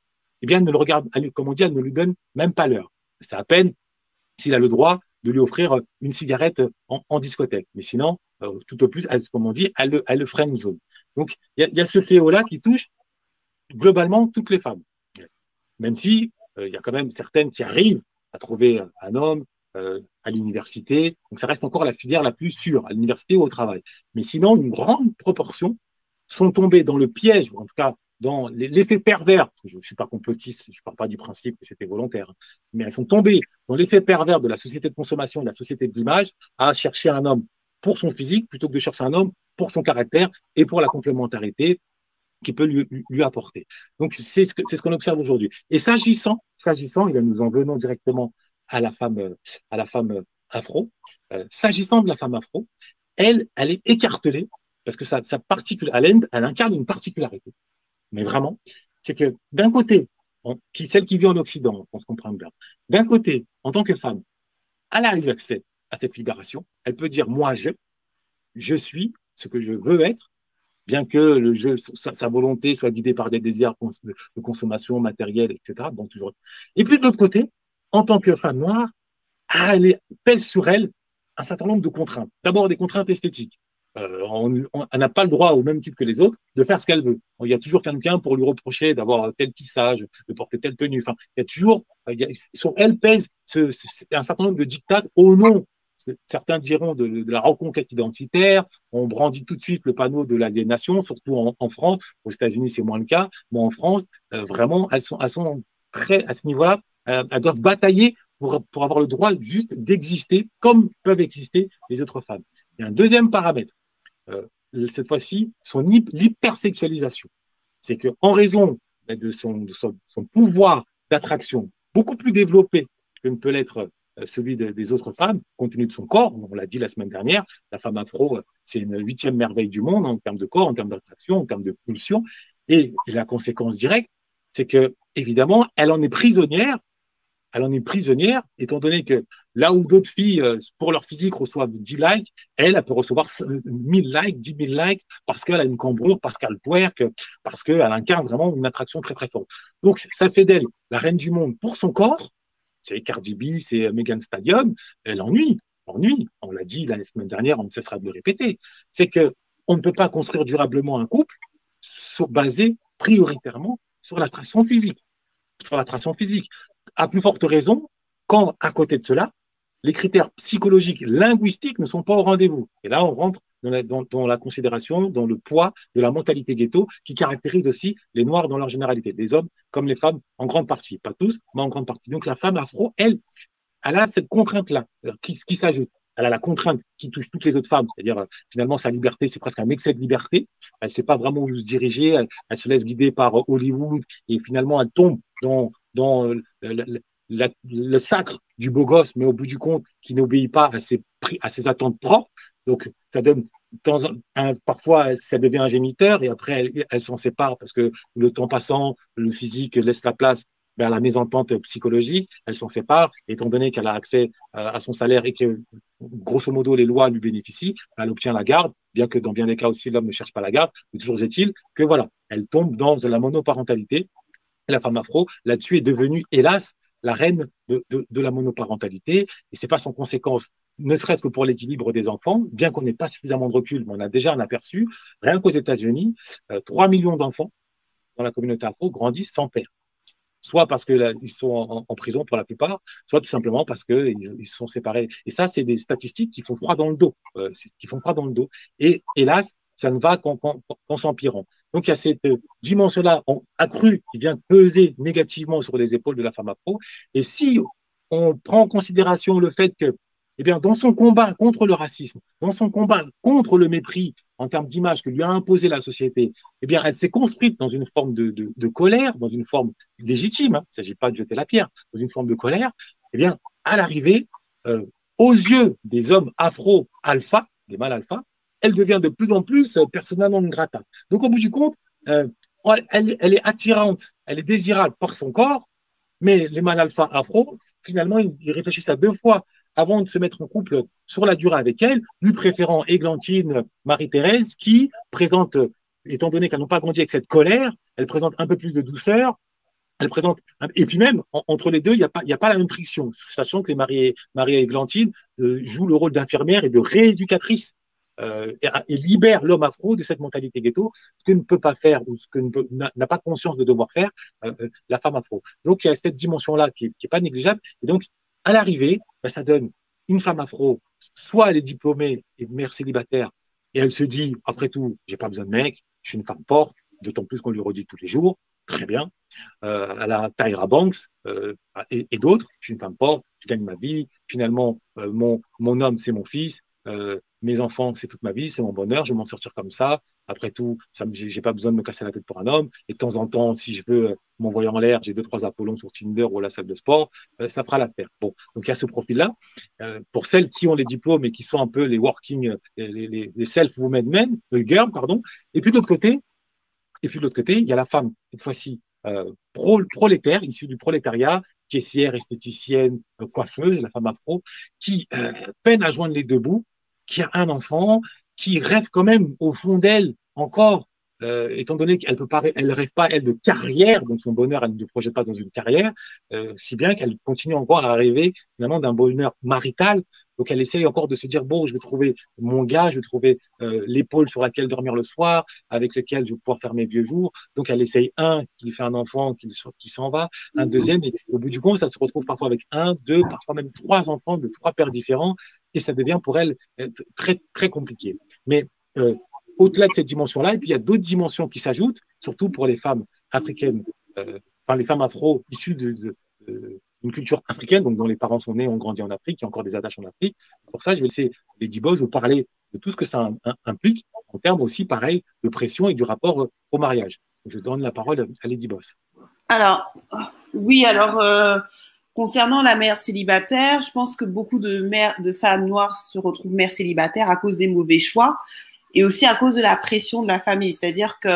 eh bien, ne le regardent, comme on dit, ne lui donne même pas l'heure. C'est à peine s'il a le droit de lui offrir une cigarette en, discothèque. Mais sinon, euh, tout au plus, comme on dit, elle, elle le freine zone. Donc, il y, a, ce fléau-là qui touche globalement toutes les femmes. Même si il y a quand même certaines qui arrivent à trouver un homme à l'université. Donc ça reste encore la filière la plus sûre, à l'université ou au travail. Mais sinon, une grande proportion sont tombées dans le piège, ou en tout cas dans l'effet pervers, je ne suis pas complotiste, je ne parle pas du principe que c'était volontaire, mais elles sont tombées dans l'effet pervers de la société de consommation, de la société de l'image, à chercher un homme pour son physique plutôt que de chercher un homme pour son caractère et pour la complémentarité qu'il peut lui, apporter. Donc c'est ce qu'on observe aujourd'hui. Et s'agissant, s'agissant, et nous en venons directement à la femme, à la femme afro, euh, s'agissant de la femme afro, elle, elle est écartelée parce que sa, sa elle, elle incarne une particularité mais vraiment, c'est que d'un côté, qui, celle qui vit en Occident, on se comprend bien, d'un côté, en tant que femme, elle arrive accès à cette libération, elle peut dire moi je, je suis ce que je veux être, bien que le jeu, sa, volonté soit guidée par des désirs de consommation matérielle, etc. Bon, toujours. Et puis de l'autre côté, en tant que femme noire, elle pèse sur elle un certain nombre de contraintes. D'abord des contraintes esthétiques. Euh, on n'a pas le droit, au même titre que les autres, de faire ce qu'elle veut. Il y a toujours quelqu'un pour lui reprocher d'avoir tel tissage, de porter telle tenue. Enfin, il y a toujours, sur elle pèse un certain nombre de dictats au nom. Certains diront de, la reconquête identitaire. On brandit tout de suite le panneau de l'aliénation, surtout en, France. Aux États-Unis, c'est moins le cas, mais en France, euh, vraiment, elles sont, elles à ce niveau-là. Euh, elles doivent batailler pour, pour avoir le droit juste d'exister comme peuvent exister les autres femmes. Il y a un deuxième paramètre euh, cette fois-ci, son hypersexualisation. C'est qu'en raison de son, son, pouvoir d'attraction beaucoup plus développé que ne peut l'être euh, celui des autres femmes, compte tenu de son corps. On l'a dit la semaine dernière, la femme afro, c'est une huitième merveille du monde en termes de corps, en termes d'attraction, en termes de pulsion. Et la conséquence directe, c'est que, évidemment, elle en est prisonnière elle en est prisonnière, étant donné que là où d'autres filles, euh, pour leur physique, reçoivent 10 likes, elle, elle peut recevoir 1000 likes, 10 000 likes, parce qu'elle a une cambrure, parce qu'elle twerk, parce qu'elle incarne vraiment une attraction très très forte. Donc, ça fait d'elle la reine du monde pour son corps. C'est Cardi B, c'est Megan Stadium. Elle ennuie, ennuie. On l'a dit la semaine dernière, on ne cessera de le répéter. C'est que on ne peut pas construire durablement un couple basé prioritairement sur l'attraction physique sur l'attraction physique à plus forte raison quand, à côté de cela, les critères psychologiques, linguistiques ne sont pas au rendez-vous. Et là, on rentre dans la, considération, dans le poids de la mentalité ghetto qui caractérise aussi les Noirs dans leur généralité, les hommes comme les femmes en grande partie, pas tous, mais en grande partie. Donc la femme afro, elle, elle a cette contrainte-là euh, qui, qui s'ajoute. Elle a la contrainte qui touche toutes les autres femmes, c'est-à-dire euh, finalement sa liberté, c'est presque un excès de liberté. Elle ne sait pas vraiment où se diriger, elle, elle, se laisse guider par Hollywood et finalement elle tombe dans dans euh, le, sacre du beau gosse, mais au bout du compte, qui n'obéit pas à ses, attentes propres. Donc, ça donne parfois, ça devient un géniteur et après, elle, s'en sépare parce que le temps passant, le physique laisse la place à la mésentente psychologique. Elle s'en sépare, étant donné qu'elle a accès euh, à son salaire et que, grosso modo, les lois lui bénéficient, elle obtient la garde, bien que dans bien des cas aussi, l'homme ne cherche pas la garde. Mais toujours est-il que voilà, elle tombe dans la monoparentalité la femme afro, là-dessus, est devenue, hélas, la reine de, la monoparentalité. Et c'est pas sans conséquence, ne serait-ce que pour l'équilibre des enfants, bien qu'on n'ait pas suffisamment de recul, mais on a déjà un aperçu. Rien qu'aux États-Unis, 3 euh, millions d'enfants dans la communauté afro grandissent sans père. Soit parce qu'ils sont en, prison pour la plupart, soit tout simplement parce qu'ils ils sont séparés. Et ça, c'est des statistiques qui font froid dans le dos, euh, qui font froid dans le dos. Et hélas, ça ne va qu'en s'empirant. Donc il y a cette dimension-là accrue qui vient peser négativement sur les épaules de la femme afro. Et si on prend en considération le fait que, eh bien, dans son combat contre le racisme, dans son combat contre le mépris en termes d'image que lui a imposé la société, eh bien, elle s'est construite dans une forme de, de, colère, dans une forme légitime. Hein, il ne s'agit pas de jeter la pierre, dans une forme de colère. Eh bien, à l'arrivée, euh, aux yeux des hommes afro-alpha, des mâles alpha, elle devient de plus en plus euh, persona non grata. Donc, au bout du compte, euh, elle, est attirante, elle est désirable par son corps, mais les mâles alpha afro, finalement, ils, réfléchissent à deux fois avant de se mettre en couple sur la durée avec elle, lui préférant Églantine Marie-Thérèse, qui présente, étant donné qu'elles n'ont pas grandi avec cette colère, elle présente un peu plus de douceur, elle présente, et puis même, entre les deux, il n'y a, pas, a pas la même friction, sachant que les Églantine euh, jouent le rôle d'infirmière et de rééducatrice euh, et, libère l'homme afro de cette mentalité ghetto, ce que ne peut pas faire ou ce que n'a pas conscience de devoir faire euh, euh, la femme afro. Donc il y a cette dimension-là qui n'est pas négligeable. Et donc, à l'arrivée, ben, ça donne une femme afro, soit elle est diplômée et mère célibataire, et elle se dit, après tout, j'ai pas besoin de mec, je suis une femme forte, d'autant plus qu'on lui redit tous les jours, très bien. Euh, à la Tyra Banks et, d'autres, je suis une femme forte, je gagne ma vie, finalement, mon, mon homme, c'est mon fils, mes enfants, c'est toute ma vie, c'est mon bonheur, je vais m'en sortir comme ça. Après tout, ça j'ai pas besoin de me casser la tête pour un homme. Et de temps en temps, si je veux euh, m'envoyer en l'air, j'ai deux trois Apollons sur Tinder ou la salle de sport, euh, ça fera l'affaire. Donc il y a ce profil-là. Euh, pour celles qui ont les diplômes et qui sont un peu les working, les, les, les self-women men, girls, pardon. Et puis de l'autre côté, de l'autre côté, il y a la femme cette fois-ci pro, prolétaire, issue du prolétariat, caissière, esthéticienne, coiffeuse, la femme afro, qui peine à joindre les deux bouts qui a un enfant, qui rêve quand même au fond d'elle encore, euh, étant donné qu'elle peut pas, elle rêve pas elle de carrière, donc son bonheur, elle ne le projette pas dans une carrière, euh, si bien qu'elle continue encore à rêver finalement d'un bonheur marital. Donc elle essaye encore de se dire bon, je vais trouver mon gars, je vais trouver euh, l'épaule sur laquelle dormir le soir, avec lequel je vais pouvoir faire mes vieux jours. Donc elle essaye un qui fait un enfant qui, qui s'en va, un deuxième, et au bout du compte, ça se retrouve parfois avec un, deux, parfois même trois enfants de trois pères différents, et ça devient pour elle euh, très très compliqué. Mais euh, au-delà de cette dimension-là, et puis il y a d'autres dimensions qui s'ajoutent, surtout pour les femmes africaines, euh, enfin les femmes afro issues d'une culture africaine, donc dont les parents sont nés, ont grandi en Afrique, il y a encore des attaches en Afrique. Pour ça, je vais laisser Lady Boss vous parler de tout ce que ça implique en termes aussi, pareil, de pression et du rapport au mariage. Je donne la parole à Lady Boss. Alors, oui, alors, concernant la mère célibataire, je pense que beaucoup de, mères, de femmes noires se retrouvent mères célibataires à cause des mauvais choix et aussi à cause de la pression de la famille. C'est-à-dire que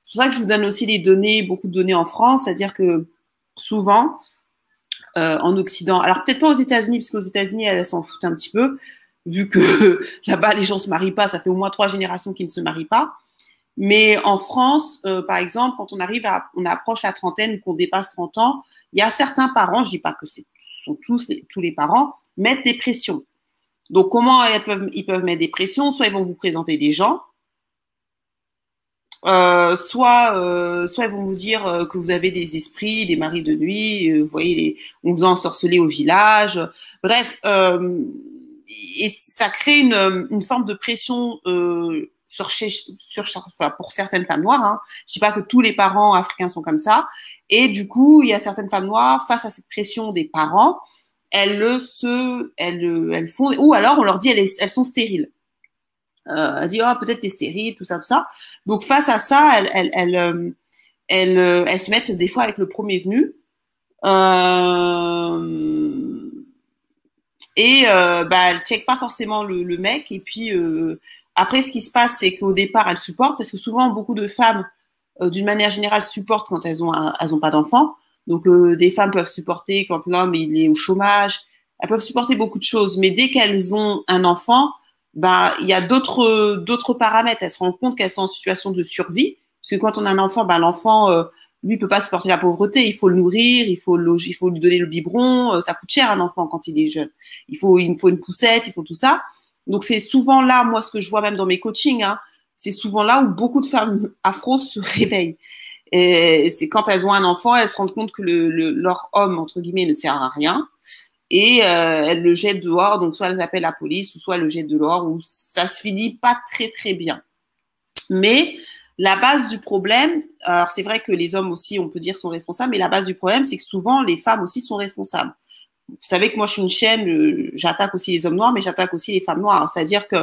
c'est pour ça que je vous donne aussi les données, beaucoup de données en France, c'est-à-dire que souvent, euh, en Occident, alors peut-être pas aux États-Unis, parce qu'aux États-Unis, elles s'en foutent un petit peu, vu que là-bas, les gens se marient pas, ça fait au moins trois générations qu'ils ne se marient pas. Mais en France, euh, par exemple, quand on arrive à, on approche la trentaine, qu'on dépasse 30 ans, il y a certains parents, je dis pas que ce sont tous les, tous les parents, mettent des pressions. Donc, comment ils peuvent, ils peuvent mettre des pressions? Soit ils vont vous présenter des gens, euh, soit, euh, soit ils vont vous dire euh, que vous avez des esprits, des maris de nuit, vous voyez, on vous a ensorcelé au village. Bref, et ça crée une, une forme de pression sur, sur, enfin, pour certaines femmes noires. Hein. Je dis pas que tous les parents africains sont comme ça. Et du coup, il y a certaines femmes noires face à cette pression des parents, elles se, elles, elles font, ou alors on leur dit elles, elles sont stériles. Euh, elle dit oh peut-être t'es stérile, tout ça, tout ça. Donc face à ça, elles, elles, elles, euh, euh, elles se mettent des fois avec le premier venu. Euh, et euh, bah, elles checkent pas forcément le, mec. Et puis après, ce qui se passe, c'est qu'au départ, elles supportent parce que souvent beaucoup de femmes euh, d'une manière générale, supportent quand elles ont, elles pas d'enfants. Donc, euh, des femmes peuvent supporter quand l'homme il est au chômage. Elles peuvent supporter beaucoup de choses, mais dès qu'elles ont un enfant, bah, il y a d'autres d'autres paramètres. Elles se rendent compte qu'elles sont en situation de survie, parce que quand on a un enfant, bah, l'enfant euh, lui peut pas supporter la pauvreté. Il faut le nourrir, il faut le, il faut lui donner le biberon. Euh, ça coûte cher un enfant quand il est jeune. Il faut il faut une poussette, il faut tout ça. Donc c'est souvent là, moi, ce que je vois même dans mes coachings. Hein, c'est souvent là où beaucoup de femmes afro se réveillent. C'est quand elles ont un enfant, elles se rendent compte que le, le, leur homme, entre guillemets, ne sert à rien. Et euh, elles le jettent dehors, donc soit elles appellent la police, ou soit elles le jettent dehors, ou ça se finit pas très très bien. Mais la base du problème, alors c'est vrai que les hommes aussi, on peut dire, sont responsables, mais la base du problème, c'est que souvent les femmes aussi sont responsables. Vous savez que moi je suis une chaîne, euh, j'attaque aussi les hommes noirs, mais j'attaque aussi les femmes noires. C'est-à-dire que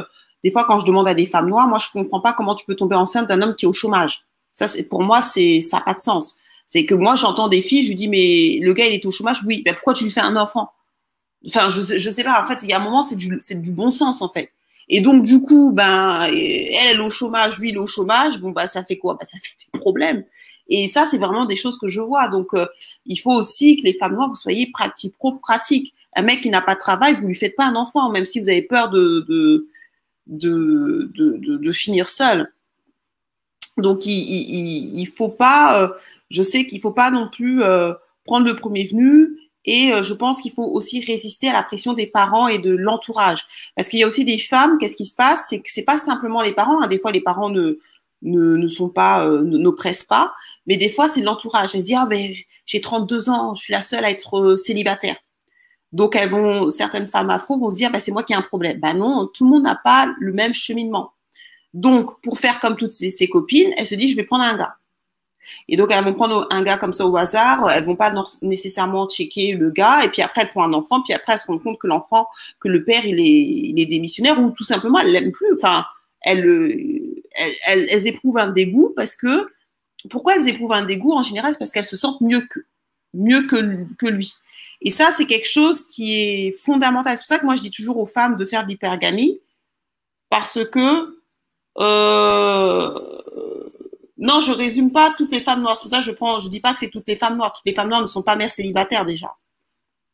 des fois, quand je demande à des femmes noires, moi, je comprends pas comment tu peux tomber enceinte d'un homme qui est au chômage. Ça, c'est pour moi, ça n'a pas de sens. C'est que moi, j'entends des filles, je lui dis, mais le gars, il est au chômage, oui. Ben, pourquoi tu lui fais un enfant? Enfin, je, je sais pas. En fait, il y a un moment, c'est du, du bon sens, en fait. Et donc, du coup, ben, elle, au chômage, lui, il est au chômage. Bon, bah, ça fait quoi? Bah, Ça fait des problèmes. Et ça, c'est vraiment des choses que je vois. Donc, euh, il faut aussi que les femmes noires, vous soyez pratiques, pro-pratiques. Un mec qui n'a pas de travail, vous lui faites pas un enfant, même si vous avez peur de, de de, de, finir seul. Donc, il faut pas, euh, je sais qu'il faut pas non plus euh, prendre le premier venu Et je pense qu'il faut aussi résister à la pression des parents et de l'entourage. Parce qu'il y a aussi des femmes, qu'est-ce qui se passe? C'est que c'est pas simplement les parents. Hein. Des fois, les parents ne, ne, ne sont pas, euh, n'oppressent pas, mais des fois, c'est l'entourage. Elles se disent, ah, j'ai 32 ans, je suis la seule à être euh, célibataire. Donc, elles vont, certaines femmes afro vont se dire, bah, c'est moi qui ai un problème. Ben non, tout le monde n'a pas le même cheminement. Donc, pour faire comme toutes ses, copines, elles se disent, je vais prendre un gars. Et donc, elles vont prendre un gars comme ça au hasard. Elles vont pas nécessairement checker le gars. Et puis après, elles font un enfant. Puis après, elles se rendent compte que l'enfant, que le père, il est, il est démissionnaire ou tout simplement, elle l'aime plus. Enfin, elle, elles, éprouvent un dégoût parce que pourquoi elles éprouvent un dégoût en général? C'est parce qu'elles se sentent mieux que mieux que, que lui. Et ça, c'est quelque chose qui est fondamental. C'est pour ça que moi, je dis toujours aux femmes de faire de l'hypergamie parce que euh, non, je résume pas toutes les femmes noires. C'est pour ça que je prends, je dis pas que c'est toutes les femmes noires. Toutes les femmes noires ne sont pas mères célibataires déjà.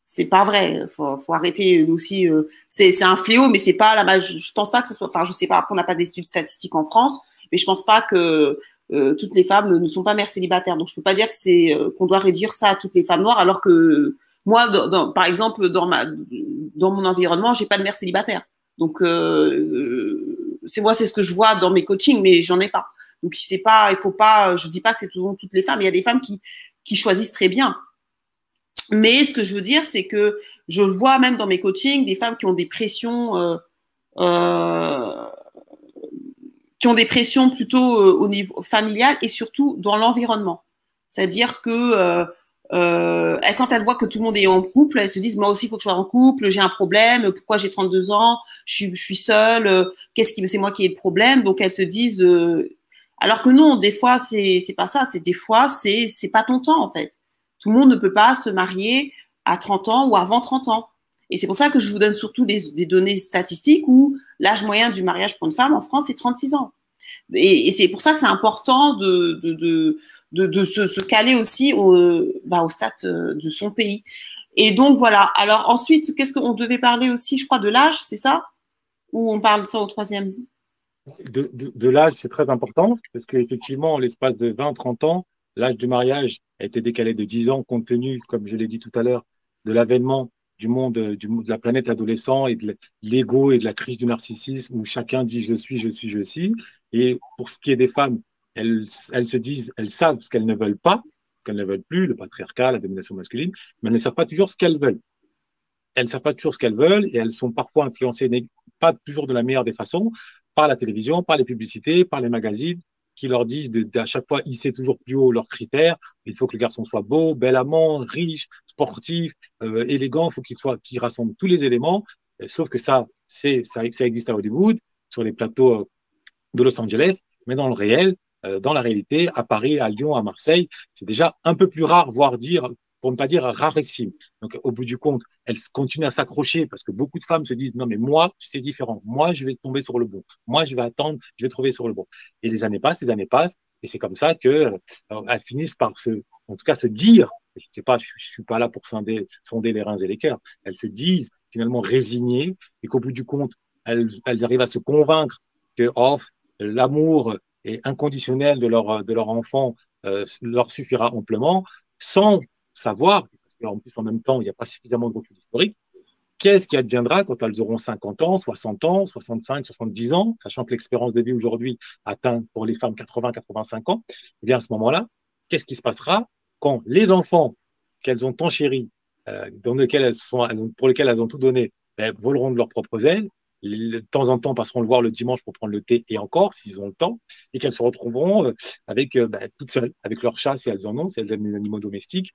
C'est pas vrai. Faut, faut arrêter aussi. Euh, c'est un fléau, mais c'est pas la. Je, je pense pas que ce soit. Enfin, je sais pas. Après, on n'a pas d'études statistiques en France, mais je pense pas que euh, toutes les femmes ne sont pas mères célibataires. Donc, je peux pas dire que c'est euh, qu'on doit réduire ça à toutes les femmes noires, alors que moi, par exemple, dans mon environnement, j'ai pas de mère célibataire. Donc, c'est moi, c'est ce que je vois dans mes coachings, mais j'en ai pas. Donc, c'est pas, il faut pas. Je dis pas que c'est toutes les femmes. Il y a des femmes qui choisissent très bien. Mais ce que je veux dire, c'est que je vois même dans mes coachings des femmes qui ont des pressions, euh, euh, qui ont des pressions plutôt euh, au niveau familial et surtout dans l'environnement. C'est-à-dire que quand elles voient que tout le monde est en couple, elles se disent moi aussi il faut que je sois en couple, j'ai un problème, pourquoi j'ai 32 ans, je suis, je suis seule, qu'est-ce qui c'est moi qui ai le problème, donc elles se disent alors que non, des fois c'est c'est pas ça, c'est des fois c'est c'est pas ton temps en fait. Tout le monde ne peut pas se marier à 30 ans ou avant 30 ans. Et c'est pour ça que je vous donne surtout des, données statistiques où l'âge moyen du mariage pour une femme en France est 36 ans. Et, c'est pour ça que c'est important de, se, caler aussi au, bah, stade euh, de son pays. Et donc voilà. Alors ensuite, qu'est-ce qu'on devait parler aussi, je crois, de l'âge, c'est ça? Ou on parle de ça au troisième? De, de l'âge, c'est très important, parce qu'effectivement, l'espace de 20-30 ans, l'âge du mariage a été décalé de 10 ans compte tenu, comme je l'ai dit tout à l'heure, de l'avènement du monde, de la planète adolescent et de l'ego et de la crise du narcissisme où chacun dit je suis, je suis, je suis. Et pour ce qui est des femmes, elles, elles se disent, elles savent ce qu'elles ne veulent pas, qu'elles ne veulent plus, le patriarcat, la domination masculine, mais elles ne savent pas toujours ce qu'elles veulent. Elles ne savent pas toujours ce qu'elles veulent et elles sont parfois influencées, pas toujours de la meilleure des façons, par la télévision, par les publicités, par les magazines, qui leur disent d'à chaque fois hisser toujours plus haut leurs critères. Il faut que le garçon soit beau, bel amant, riche, sportif, euh, élégant. Il faut qu'il soit, rassemble tous les éléments. Euh, sauf que ça, c'est ça, existe à Hollywood, sur les plateaux euh, de Los Angeles, mais dans le réel, dans la réalité, à Paris, à Lyon, à Marseille, c'est déjà un peu plus rare, voire dire pour ne pas dire rarissime. Donc, au bout du compte, elle continue à s'accrocher parce que beaucoup de femmes se disent non, mais moi, c'est différent. Moi, je vais tomber sur le bon. Moi, je vais attendre, je vais trouver sur le bon. Et les années passent, les années passent, et c'est comme ça que euh, elles finissent par se, en tout cas, se dire. Je sais pas, je, suis pas là pour sonder, sonder les reins et les cœurs. Elles se disent finalement résignées et qu'au bout du compte, elles, elles arrivent à se convaincre que oh, l'amour est inconditionnel de leur de leur enfant euh, leur suffira amplement, sans savoir, parce qu'en plus en même temps, il n'y a pas suffisamment de recul historique, qu'est-ce qui adviendra quand elles auront 50 ans, 60 ans, 65, 70 ans, sachant que l'expérience de vie aujourd'hui atteint pour les femmes 80, 85 ans, eh bien à ce moment-là, qu'est-ce qui se passera quand les enfants qu'elles ont tant chéris, euh, elles pour lesquels elles ont tout donné, ben, voleront de leurs propres ailes, de temps en temps passeront le voir le dimanche pour prendre le thé et encore s'ils ont le temps, et qu'elles se retrouveront euh, avec euh, ben, toutes seules, avec leur chat si elles en ont, si elles aiment les animaux domestiques,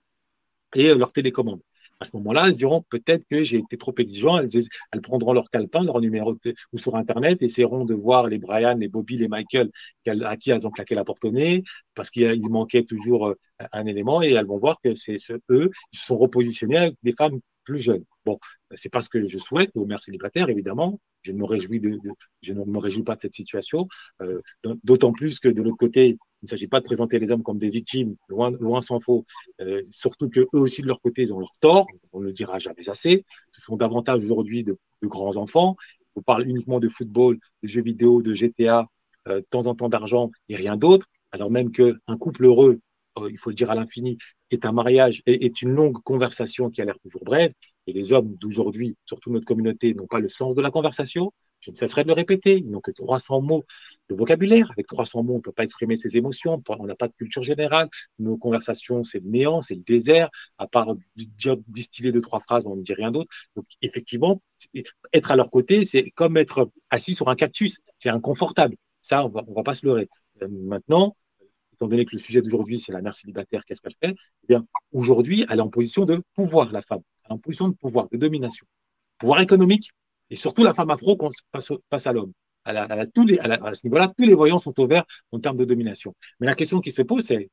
et euh, leur télécommande. À ce moment-là, elles diront peut-être que j'ai été trop exigeant. Elles, prendront leur calepin, leur numéro ou sur Internet, essaieront de voir les Brian, les Bobby, les Michael à qui elles ont claqué la porte au nez parce qu'il manquait toujours euh, un élément et elles vont voir que c'est eux, ils se sont repositionnés avec des femmes plus jeunes. Bon, c'est pas ce que je souhaite aux mères célibataires, évidemment. Je ne me réjouis de je ne me réjouis pas de cette situation. Euh, D'autant plus que de l'autre côté, il ne s'agit pas de présenter les hommes comme des victimes, loin, loin s'en faut. Euh, surtout que eux aussi de leur côté, ils ont leur tort. On ne le dira jamais assez. Ce sont davantage aujourd'hui de, grands enfants. On parle uniquement de football, de jeux vidéo, de GTA, euh, de temps en temps d'argent et rien d'autre. Alors même qu'un couple heureux euh, il faut le dire à l'infini, est un mariage, est, une longue conversation qui a l'air toujours brève. Et les hommes d'aujourd'hui, surtout notre communauté, n'ont pas le sens de la conversation. Je ne cesserai de le répéter. Ils n'ont que 300 mots de vocabulaire. Avec 300 mots, on ne peut pas exprimer ses émotions. On n'a pas de culture générale. Nos conversations, c'est le néant, c'est le désert. À part distiller deux, trois phrases, on ne dit rien d'autre. Donc, effectivement, être à leur côté, c'est comme être assis sur un cactus. C'est inconfortable. Ça, on va, va pas se leurrer. Euh, maintenant, étant donné que le sujet d'aujourd'hui, c'est la mère célibataire, qu'est-ce qu'elle fait? Eh bien, aujourd'hui, elle est en position de pouvoir, la femme. Elle est en position de pouvoir, de domination. Pouvoir économique, et surtout la femme afro face, face à l'homme. À, ce niveau-là, tous les voyants sont ouverts en termes de domination. Mais la question qui se pose, c'est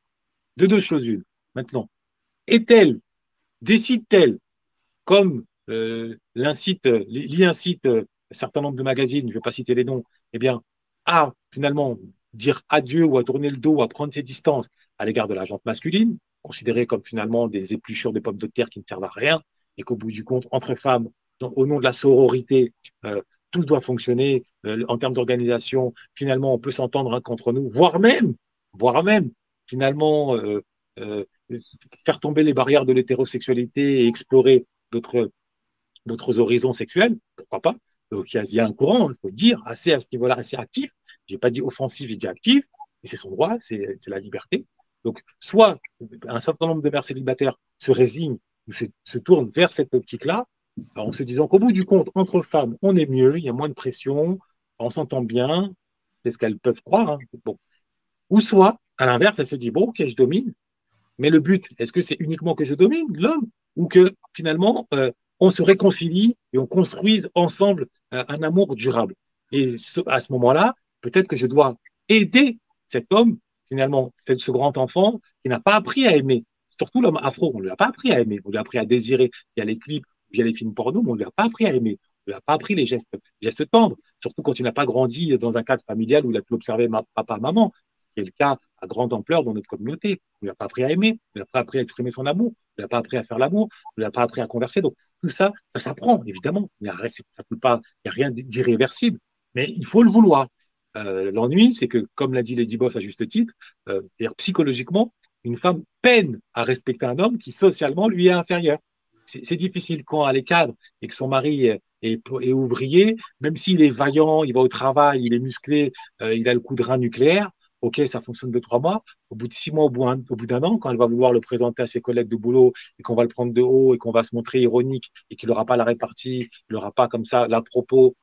de deux choses une. Maintenant, est-elle, décide-t-elle, comme euh, l'incite, l'y incite euh, un certain nombre de magazines, je ne vais pas citer les noms, eh bien, à finalement dire adieu ou à tourner le dos ou à prendre ses distances à l'égard de la jante masculine, considérée comme finalement des épluchures de pommes de terre qui ne servent à rien, et qu'au bout du compte, entre femmes, au nom de la sororité, euh, tout doit fonctionner euh, en termes d'organisation. Finalement, on peut s'entendre un contre nous, voire même, voire même, finalement, euh, faire tomber les barrières de l'hétérosexualité et explorer d'autres horizons sexuels, pourquoi pas? Donc il y, a, un courant, il faut le dire, assez à ce niveau-là, assez actif. J'ai pas dit offensif, j'ai dit actif, et c'est son droit, c'est la liberté. Donc soit un certain nombre de mères célibataires se résignent ou se tournent vers cette optique-là, en se disant qu'au bout du compte, entre femmes, on est mieux, il y a moins de pression, on s'entend bien, c'est ce qu'elles peuvent croire. Hein. Ou soit, à l'inverse, elles se disent, bon, ok, je domine, mais le but, est-ce que c'est uniquement que je domine l'homme ou que finalement, euh, on se réconcilie et on construise ensemble euh, un amour durable? Et à ce moment-là, peut-être que je dois aider cet homme, finalement, ce grand enfant qui n'a pas appris à aimer. Surtout l'homme afro, on ne lui a pas appris à aimer, on lui a appris à désirer. Il y a les clips les films porno, mais on ne lui a pas appris à aimer. On ne pas appris les gestes, tendres, surtout quand il n'a pas grandi dans un cadre familial où il a pu observer ma, papa, maman, ce qui est le cas à grande ampleur dans notre communauté. On ne lui a pas appris à aimer, on ne lui a pas appris à exprimer son amour, on ne lui a pas appris à faire l'amour, on ne lui a pas appris à converser. Donc tout ça, ça s'apprend, évidemment. Il n'y a, a rien d'irréversible, mais il faut le vouloir. Euh, l'ennui, c'est que, comme l'a dit Lady Boss à juste titre, euh, psychologiquement, une femme peine à respecter un homme qui socialement lui est inférieur c'est difficile quand elle est cadre et que son mari est, ouvrier, même s'il est vaillant, il va au travail, il est musclé, euh, il a le coup de rein nucléaire. Ok, ça fonctionne de trois mois. Au bout de six mois, au bout d'un an, quand elle va vouloir le présenter à ses collègues de boulot et qu'on va le prendre de haut et qu'on va se montrer ironique et qu'il n'aura pas la répartie, il n'aura pas comme ça la propos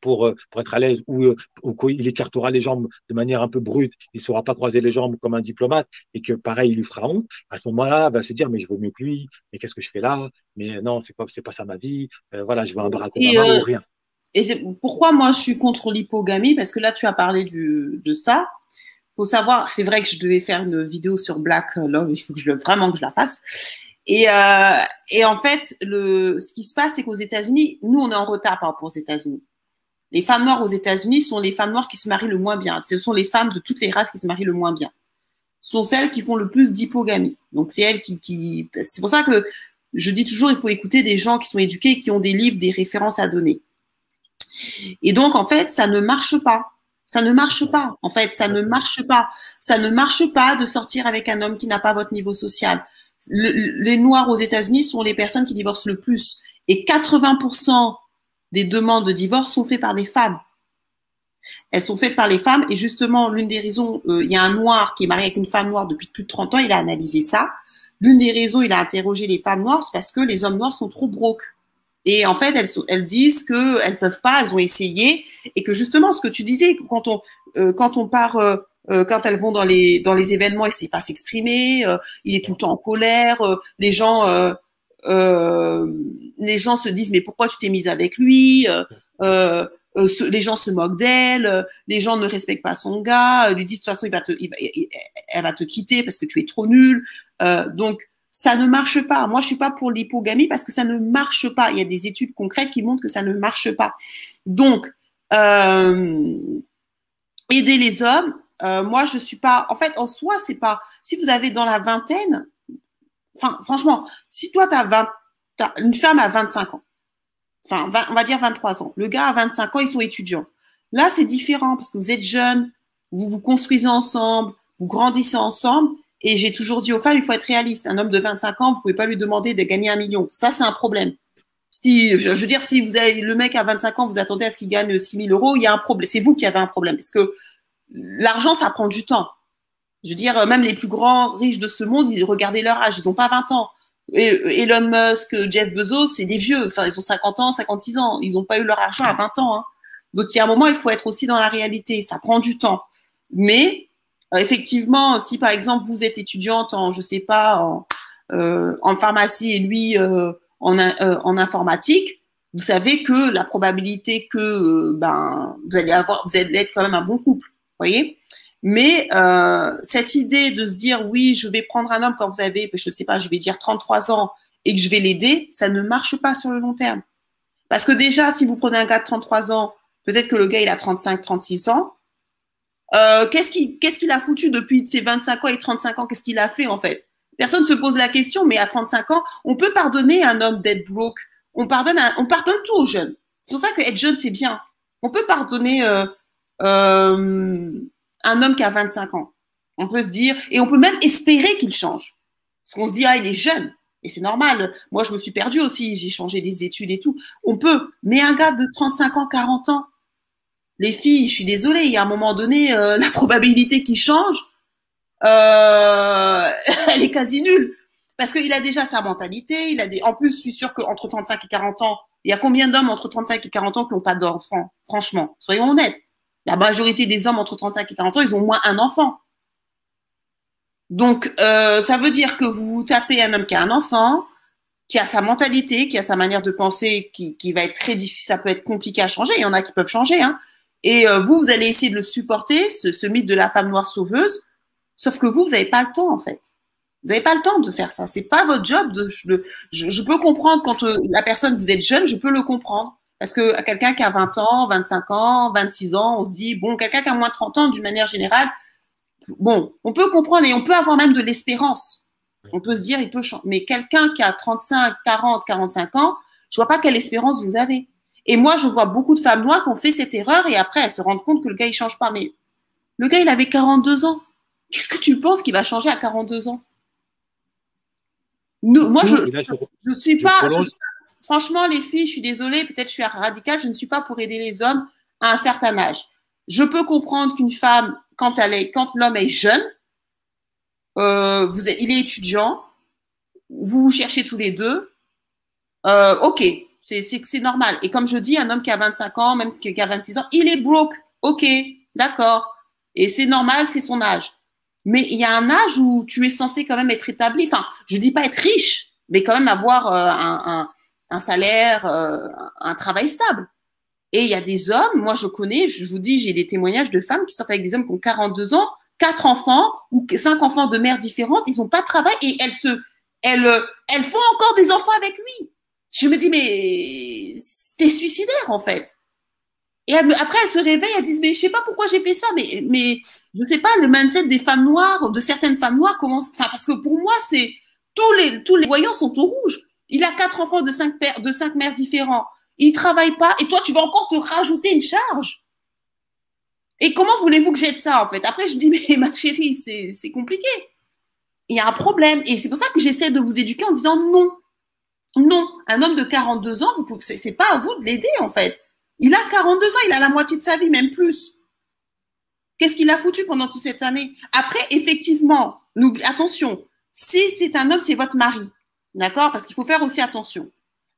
pour, euh, pour être à l'aise ou, euh, ou qu'il écartera les jambes de manière un peu brute, il ne saura pas croiser les jambes comme un diplomate et que pareil, il lui fera honte, à ce moment-là, il va se dire mais je vaux mieux que lui, mais qu'est-ce que je fais là? Mais non, c'est pas, c'est pas ça ma vie, euh, voilà, je veux un Barack Obama ou rien. Et pourquoi moi je suis contre l'hypogamie, parce que là tu as parlé du, de ça. faut savoir, c'est vrai que je devais faire une vidéo sur Black Love, il faut que je, vraiment que je la fasse. Et, euh, et en fait, le, ce qui se passe, c'est qu'aux États-Unis, nous, on est en retard par rapport aux États-Unis. Les femmes noires aux États-Unis sont les femmes noires qui se marient le moins bien. Ce sont les femmes de toutes les races qui se marient le moins bien. Ce sont celles qui font le plus d'hypogamie. Donc c'est elles qui, C'est pour ça que je dis toujours, il faut écouter des gens qui sont éduqués, qui ont des livres, des références à donner. Et donc en fait, ça ne marche pas. Ça ne marche pas. En fait, ça ne marche pas. Ça ne marche pas de sortir avec un homme qui n'a pas votre niveau social. les Noirs aux États-Unis sont les personnes qui divorcent le plus. Et 80% des demandes de divorce sont faites par des femmes. Elles sont faites par les femmes et justement, l'une des raisons, euh, il y a un noir qui est marié avec une femme noire depuis plus de 30 ans, il a analysé ça. L'une des raisons, il a interrogé les femmes noires, c'est parce que les hommes noirs sont trop broke. Et en fait, elles, disent qu'elles peuvent pas, elles ont essayé, et que justement, ce que tu disais, quand on, euh, quand part, euh, quand elles vont dans les, événements, elles ne savent pas s'exprimer, il est tout le temps en colère, les gens, les gens se disent mais pourquoi tu t'es mise avec lui? Euh, euh, les gens se moquent d'elle, les gens ne respectent pas son gars, lui disent de toute façon il va te, elle va te quitter parce que tu es trop nul. donc ça ne marche pas. Moi je suis pas pour l'hypogamie parce que ça ne marche pas. Il y a des études concrètes qui montrent que ça ne marche pas. Donc aider les hommes. moi je suis pas. En fait en soi c'est pas. Si vous avez dans la vingtaine, Franchement, si toi, tu as, une femme à 25 ans, enfin, on va dire 23 ans, le gars à 25 ans, ils sont étudiants. Là, c'est différent parce que vous êtes jeunes, vous vous construisez ensemble, vous grandissez ensemble. Et j'ai toujours dit aux femmes, il faut être réaliste. Un homme de 25 ans, vous pouvez pas lui demander de gagner un million. Ça, c'est un problème. Si, je veux dire, si vous avez le mec à 25 ans, vous attendez à ce qu'il gagne 6 000 euros, il y a un problème. C'est vous qui avez un problème. Parce que l'argent, ça prend du temps. Je veux dire, même les plus grands riches de ce monde, ils regardez leur âge, ils n'ont pas 20 ans. Elon Musk, Jeff Bezos, c'est des vieux. Enfin, ils ont 50 ans, 56 ans. Ils n'ont pas eu leur argent à 20 ans. Hein. Donc, il y a un moment, il faut être aussi dans la réalité. Ça prend du temps. Mais, euh, effectivement, si par exemple, vous êtes étudiante en, je sais pas, en, euh, pharmacie et lui euh, en, en informatique, vous savez que la probabilité que ben, vous allez avoir, vous allez être quand même un bon couple. voyez? Mais euh, cette idée de se dire oui, je vais prendre un homme quand vous avez, je sais pas, je vais dire 33 ans et que je vais l'aider, ça ne marche pas sur le long terme. Parce que déjà, si vous prenez un gars de 33 ans, peut-être que le gars il a 35, 36 ans. Euh, qu'est-ce qu'il a foutu depuis ses 25 ans et 35 ans? Qu'est-ce qu'il a fait en fait? Personne se pose la question, mais à 35 ans, on peut pardonner un homme d'être broke. On pardonne, on pardonne tout aux jeunes. C'est pour ça que être jeune c'est bien. On peut pardonner. Euh, euh, un homme qui a 25 ans. On peut se dire, et on peut même espérer qu'il change. Parce qu'on se dit, ah, il est jeune. Et c'est normal. Moi, je me suis perdue aussi. J'ai changé des études et tout. On peut. Mais un gars de 35 ans, 40 ans, les filles, je suis désolée, il y a un moment donné, euh, la probabilité qu'il change, euh, elle est quasi nulle. Parce qu'il a déjà sa mentalité. Il a des... En plus, je suis sûre qu'entre 35 et 40 ans, il y a combien d'hommes entre 35 et 40 ans qui n'ont pas d'enfants? Franchement, soyons honnêtes. La majorité des hommes entre 35 et 40 ans, ils ont moins un enfant. Donc, euh, ça veut dire que vous tapez un homme qui a un enfant, qui a sa mentalité, qui a sa manière de penser, qui, va être très difficile, ça peut être compliqué à changer. Il y en a qui peuvent changer. Hein. Et euh, vous, vous allez essayer de le supporter, ce, mythe de la femme noire sauveuse. Sauf que vous, vous n'avez pas le temps, en fait. Vous n'avez pas le temps de faire ça. C'est pas votre job. Je, peux comprendre quand euh, la personne, vous êtes jeune, je peux le comprendre. Parce que quelqu'un qui a 20 ans, 25 ans, 26 ans, on se dit, bon, quelqu'un qui a moins de 30 ans, d'une manière générale, bon, on peut comprendre et on peut avoir même de l'espérance. On peut se dire, il peut changer. Mais quelqu'un qui a 35, 40, 45 ans, je vois pas quelle espérance vous avez. Et moi, je vois beaucoup de femmes noires qui ont fait cette erreur et après, elles se rendent compte que le gars, il change pas. Mais le gars, il avait 42 ans. Qu'est-ce que tu penses qu'il va changer à 42 ans? Moi, je ne suis pas franchement, les filles, je suis désolée, peut-être je suis radicale, je ne suis pas pour aider les hommes à un certain âge. Je peux comprendre qu'une femme, quand, l'homme est jeune, euh, vous il est étudiant, vous cherchez tous les deux, euh, ok, c'est normal. Et comme je dis, un homme qui a 25 ans, même qui a 26 ans, il est broke, ok, d'accord. Et c'est normal, c'est son âge. Mais il y a un âge où tu es censé quand même être établi. Enfin, je dis pas être riche, mais quand même avoir euh, un salaire, euh, un travail stable. Et il y a des hommes, moi je connais, je vous dis, j'ai des témoignages de femmes qui sortent avec des hommes qui ont 42 ans, quatre enfants ou cinq enfants de mères différentes, ils n'ont pas de travail et elles se, elles, elles font encore des enfants avec lui. Je me dis, mais t'es suicidaire en fait. Et après, elles se réveillent, elles disent, mais je sais pas pourquoi j'ai fait ça, mais, mais je sais pas, le mindset des femmes noires, de certaines femmes noires commence, enfin, parce que pour moi, c'est, tous les, tous les voyants sont au rouge. Il a quatre enfants de cinq, pères, de cinq mères différents. Il travaille pas et toi, tu vas encore te rajouter une charge. Et comment voulez-vous que j'aide ça, en fait? Après, je dis, mais ma chérie, c'est compliqué. Il y a un problème. Et c'est pour ça que j'essaie de vous éduquer en disant non. Non. Un homme de 42 ans, ce n'est pas à vous de l'aider, en fait. Il a 42 ans, il a la moitié de sa vie, même plus. Qu'est-ce qu'il a foutu pendant toute cette année? Après, effectivement, attention, si c'est un homme, c'est votre mari. D'accord? Parce qu'il faut faire aussi attention.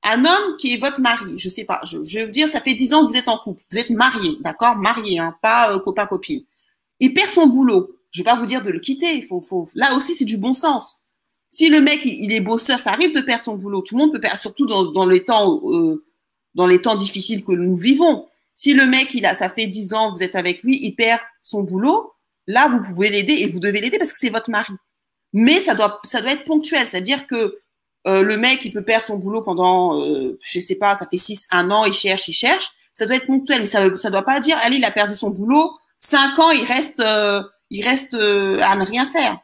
Un homme qui est votre mari, je sais pas, je, vais vous dire, ça fait dix ans que vous êtes en couple, vous êtes marié, d'accord? Marié, hein, pas euh, copain-copine. Il perd son boulot. Je vais pas vous dire de le quitter. Il faut, faut... Là aussi, c'est du bon sens. Si le mec, il, est bosseur, ça arrive de perdre son boulot. Tout le monde peut perdre, surtout dans, les temps, euh, dans les temps difficiles que nous vivons. Si le mec, il a, ça fait dix ans, vous êtes avec lui, il perd son boulot, là, vous pouvez l'aider et vous devez l'aider parce que c'est votre mari. Mais ça doit, ça doit être ponctuel, c'est-à-dire que euh, le mec, il peut perdre son boulot pendant, euh, je sais pas, ça fait six, un an, il cherche, il cherche. Ça doit être ponctuel, mais ça, ça doit pas dire, allez, il a perdu son boulot, cinq ans, il reste, euh, il reste euh, à ne rien faire.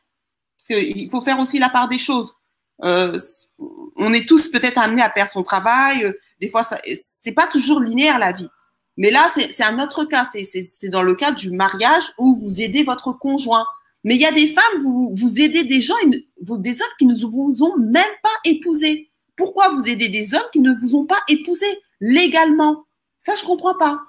Parce qu'il faut faire aussi la part des choses. on est tous peut-être amenés à perdre son travail. Des fois, c'est pas toujours linéaire la vie. Mais là, c'est un autre cas. C'est dans le cadre du mariage où vous aidez votre conjoint. Mais il y a des femmes, vous, aidez des gens, des hommes qui ne vous ont même pas épousé. Pourquoi vous aidez des hommes qui ne vous ont pas épousé légalement? Ça, je comprends pas.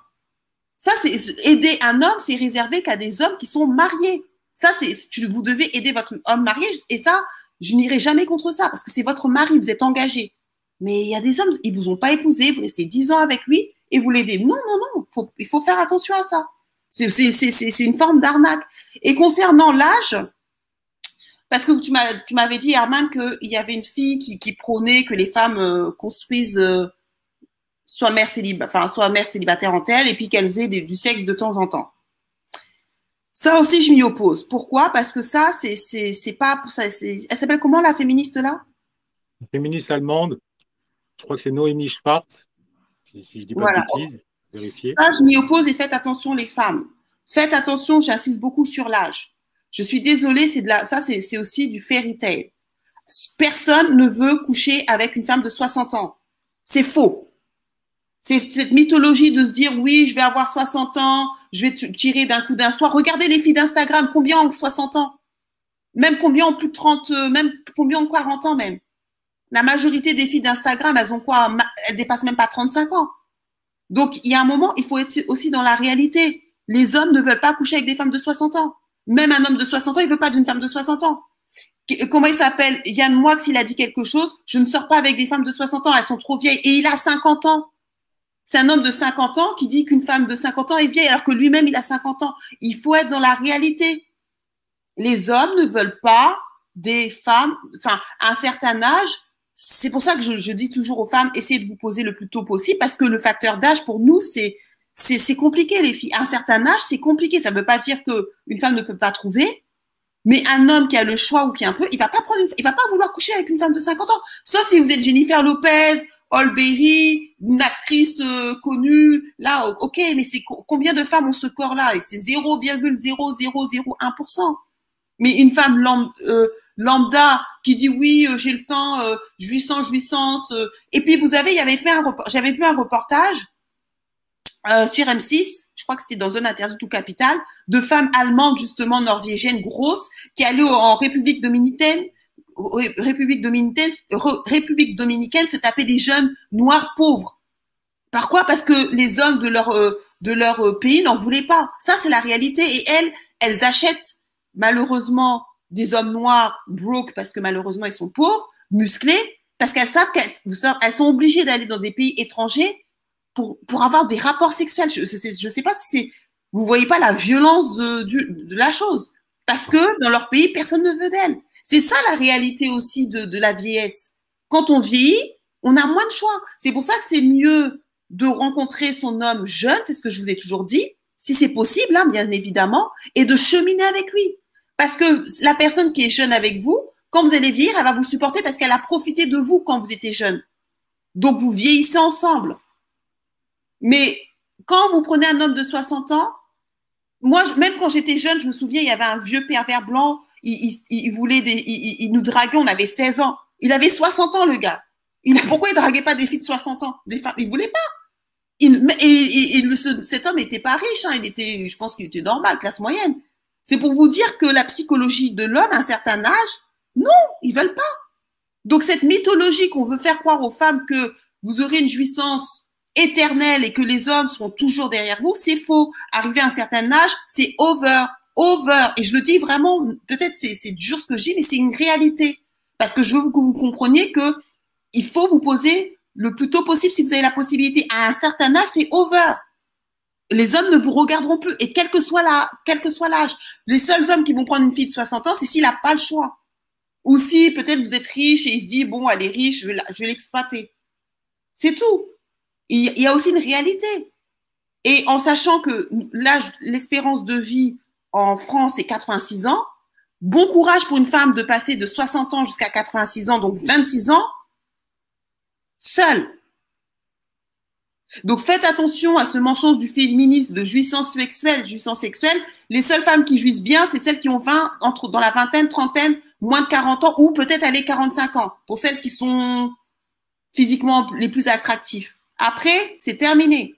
Ça, c'est aider un homme, c'est réservé qu'à des hommes qui sont mariés. Ça, c'est vous devez aider votre homme marié. Et ça, je n'irai jamais contre ça parce que c'est votre mari, vous êtes engagé. Mais il y a des hommes, ils vous ont pas épousé, vous restez dix ans avec lui et vous l'aidez. Non, non, non, il faut faire attention à ça. C'est une forme d'arnaque. Et concernant l'âge, parce que tu m'avais dit, Herman, qu'il y avait une fille qui, prônait que les femmes euh, construisent euh, soit, mère enfin, soit mère célibataire en telle et puis qu'elles aient du sexe de temps en temps. Ça aussi, je m'y oppose. Pourquoi? Parce que ça, c'est pas. Ça, elle s'appelle comment la féministe là? Féministe allemande. Je crois que c'est Noémie Schwartz, si, je dis pas de bêtises. Ça, je m'y oppose et faites attention les femmes. Faites attention, j'insiste beaucoup sur l'âge. Je suis désolée, c'est de la, ça, c'est aussi du fairy tale. Personne ne veut coucher avec une femme de 60 ans. C'est faux. C'est cette mythologie de se dire oui, je vais avoir 60 ans, je vais tirer d'un coup d'un soir. Regardez les filles d'Instagram, combien ont 60 ans? Même combien ont plus de 30, euh, même combien ont 40 ans même? La majorité des filles d'Instagram, elles ont quoi? Elles dépassent même pas 35 ans. Donc, il y a un moment, il faut être aussi dans la réalité. Les hommes ne veulent pas coucher avec des femmes de 60 ans. Même un homme de 60 ans, il veut pas d'une femme de 60 ans. Comment il s'appelle? Yann Moix, il a dit quelque chose. Je ne sors pas avec des femmes de 60 ans, elles sont trop vieilles. Et il a 50 ans. C'est un homme de 50 ans qui dit qu'une femme de 50 ans est vieille alors que lui-même, il a 50 ans. Il faut être dans la réalité. Les hommes ne veulent pas des femmes, enfin, à un certain âge, c'est pour ça que je, dis toujours aux femmes, essayez de vous poser le plus tôt possible, parce que le facteur d'âge, pour nous, c'est c'est compliqué, les filles. À un certain âge, c'est compliqué. Ça ne veut pas dire qu'une femme ne peut pas trouver, mais un homme qui a le choix ou qui a un peu, il va pas prendre, il va pas vouloir coucher avec une femme de 50 ans. Sauf si vous êtes Jennifer Lopez, Olberry, une actrice euh, connue. Là, ok, mais c'est combien de femmes ont ce corps-là? Et c'est 0,0001%. Mais une femme lambda, euh, lambda qui dit oui, euh, j'ai le temps, euh, jouissance, jouissance. Euh. et puis vous avez, il y avait fait un, j'avais vu un reportage sur M6, je crois que c'était dans une interview tout capital, de femmes allemandes justement norvégiennes grosses qui allaient en République dominicaine, République dominicaine, République dominicaine se taper des jeunes noirs pauvres. Par quoi Parce que les hommes de leur de leur pays n'en voulaient pas. Ça c'est la réalité et elles, elles achètent malheureusement des hommes noirs broke parce que malheureusement ils sont pauvres, musclés, parce qu'elles savent qu'elles sont obligées d'aller dans des pays étrangers pour, pour avoir des rapports sexuels. Je ne sais, pas si c'est... Vous voyez pas la violence de, la chose. Parce que dans leur pays, personne ne veut d'elles. C'est ça la réalité aussi de, de la vieillesse. Quand on vieillit, on a moins de choix. C'est pour ça que c'est mieux de rencontrer son homme jeune, c'est ce que je vous ai toujours dit, si c'est possible, hein, bien évidemment, et de cheminer avec lui. Parce que la personne qui est jeune avec vous, quand vous allez vieillir, elle va vous supporter parce qu'elle a profité de vous quand vous étiez jeune. Donc, vous vieillissez ensemble. Mais quand vous prenez un homme de 60 ans, moi, même quand j'étais jeune, je me souviens, il y avait un vieux pervers blanc, il, voulait des, il, nous draguait, on avait 16 ans. Il avait 60 ans, le gars. Il, pourquoi il draguait pas des filles de 60 ans? Des femmes, Il voulait pas. Il, et, cet homme n'était pas riche, hein, il était, je pense qu'il était normal, classe moyenne. C'est pour vous dire que la psychologie de l'homme, à un certain âge, non, ils veulent pas. Donc cette mythologie qu'on veut faire croire aux femmes que vous aurez une jouissance éternelle et que les hommes seront toujours derrière vous, c'est faux. Arrivé à un certain âge, c'est over, over. Et je le dis vraiment, peut-être c'est dur ce que je dis, mais c'est une réalité. Parce que je veux que vous compreniez que il faut vous poser le plus tôt possible si vous avez la possibilité. À un certain âge, c'est over les hommes ne vous regarderont plus. Et quel que soit la, quel que soit l'âge, les seuls hommes qui vont prendre une fille de 60 ans, c'est s'il n'a pas le choix. Ou si peut-être vous êtes riche et il se dit, bon, elle est riche, je vais l'exploiter. C'est tout. Il y a aussi une réalité. Et en sachant que l'âge, l'espérance de vie en France est 86 ans, bon courage pour une femme de passer de 60 ans jusqu'à 86 ans, donc 26 ans, seule. Donc faites attention à ce mensonge du féminisme de jouissance sexuelle, jouissance sexuelle. Les seules femmes qui jouissent bien, c'est celles qui ont 20, entre, dans la vingtaine, trentaine, moins de 40 ans, ou peut-être aller 45 ans, pour celles qui sont physiquement les plus attractives. Après, c'est terminé.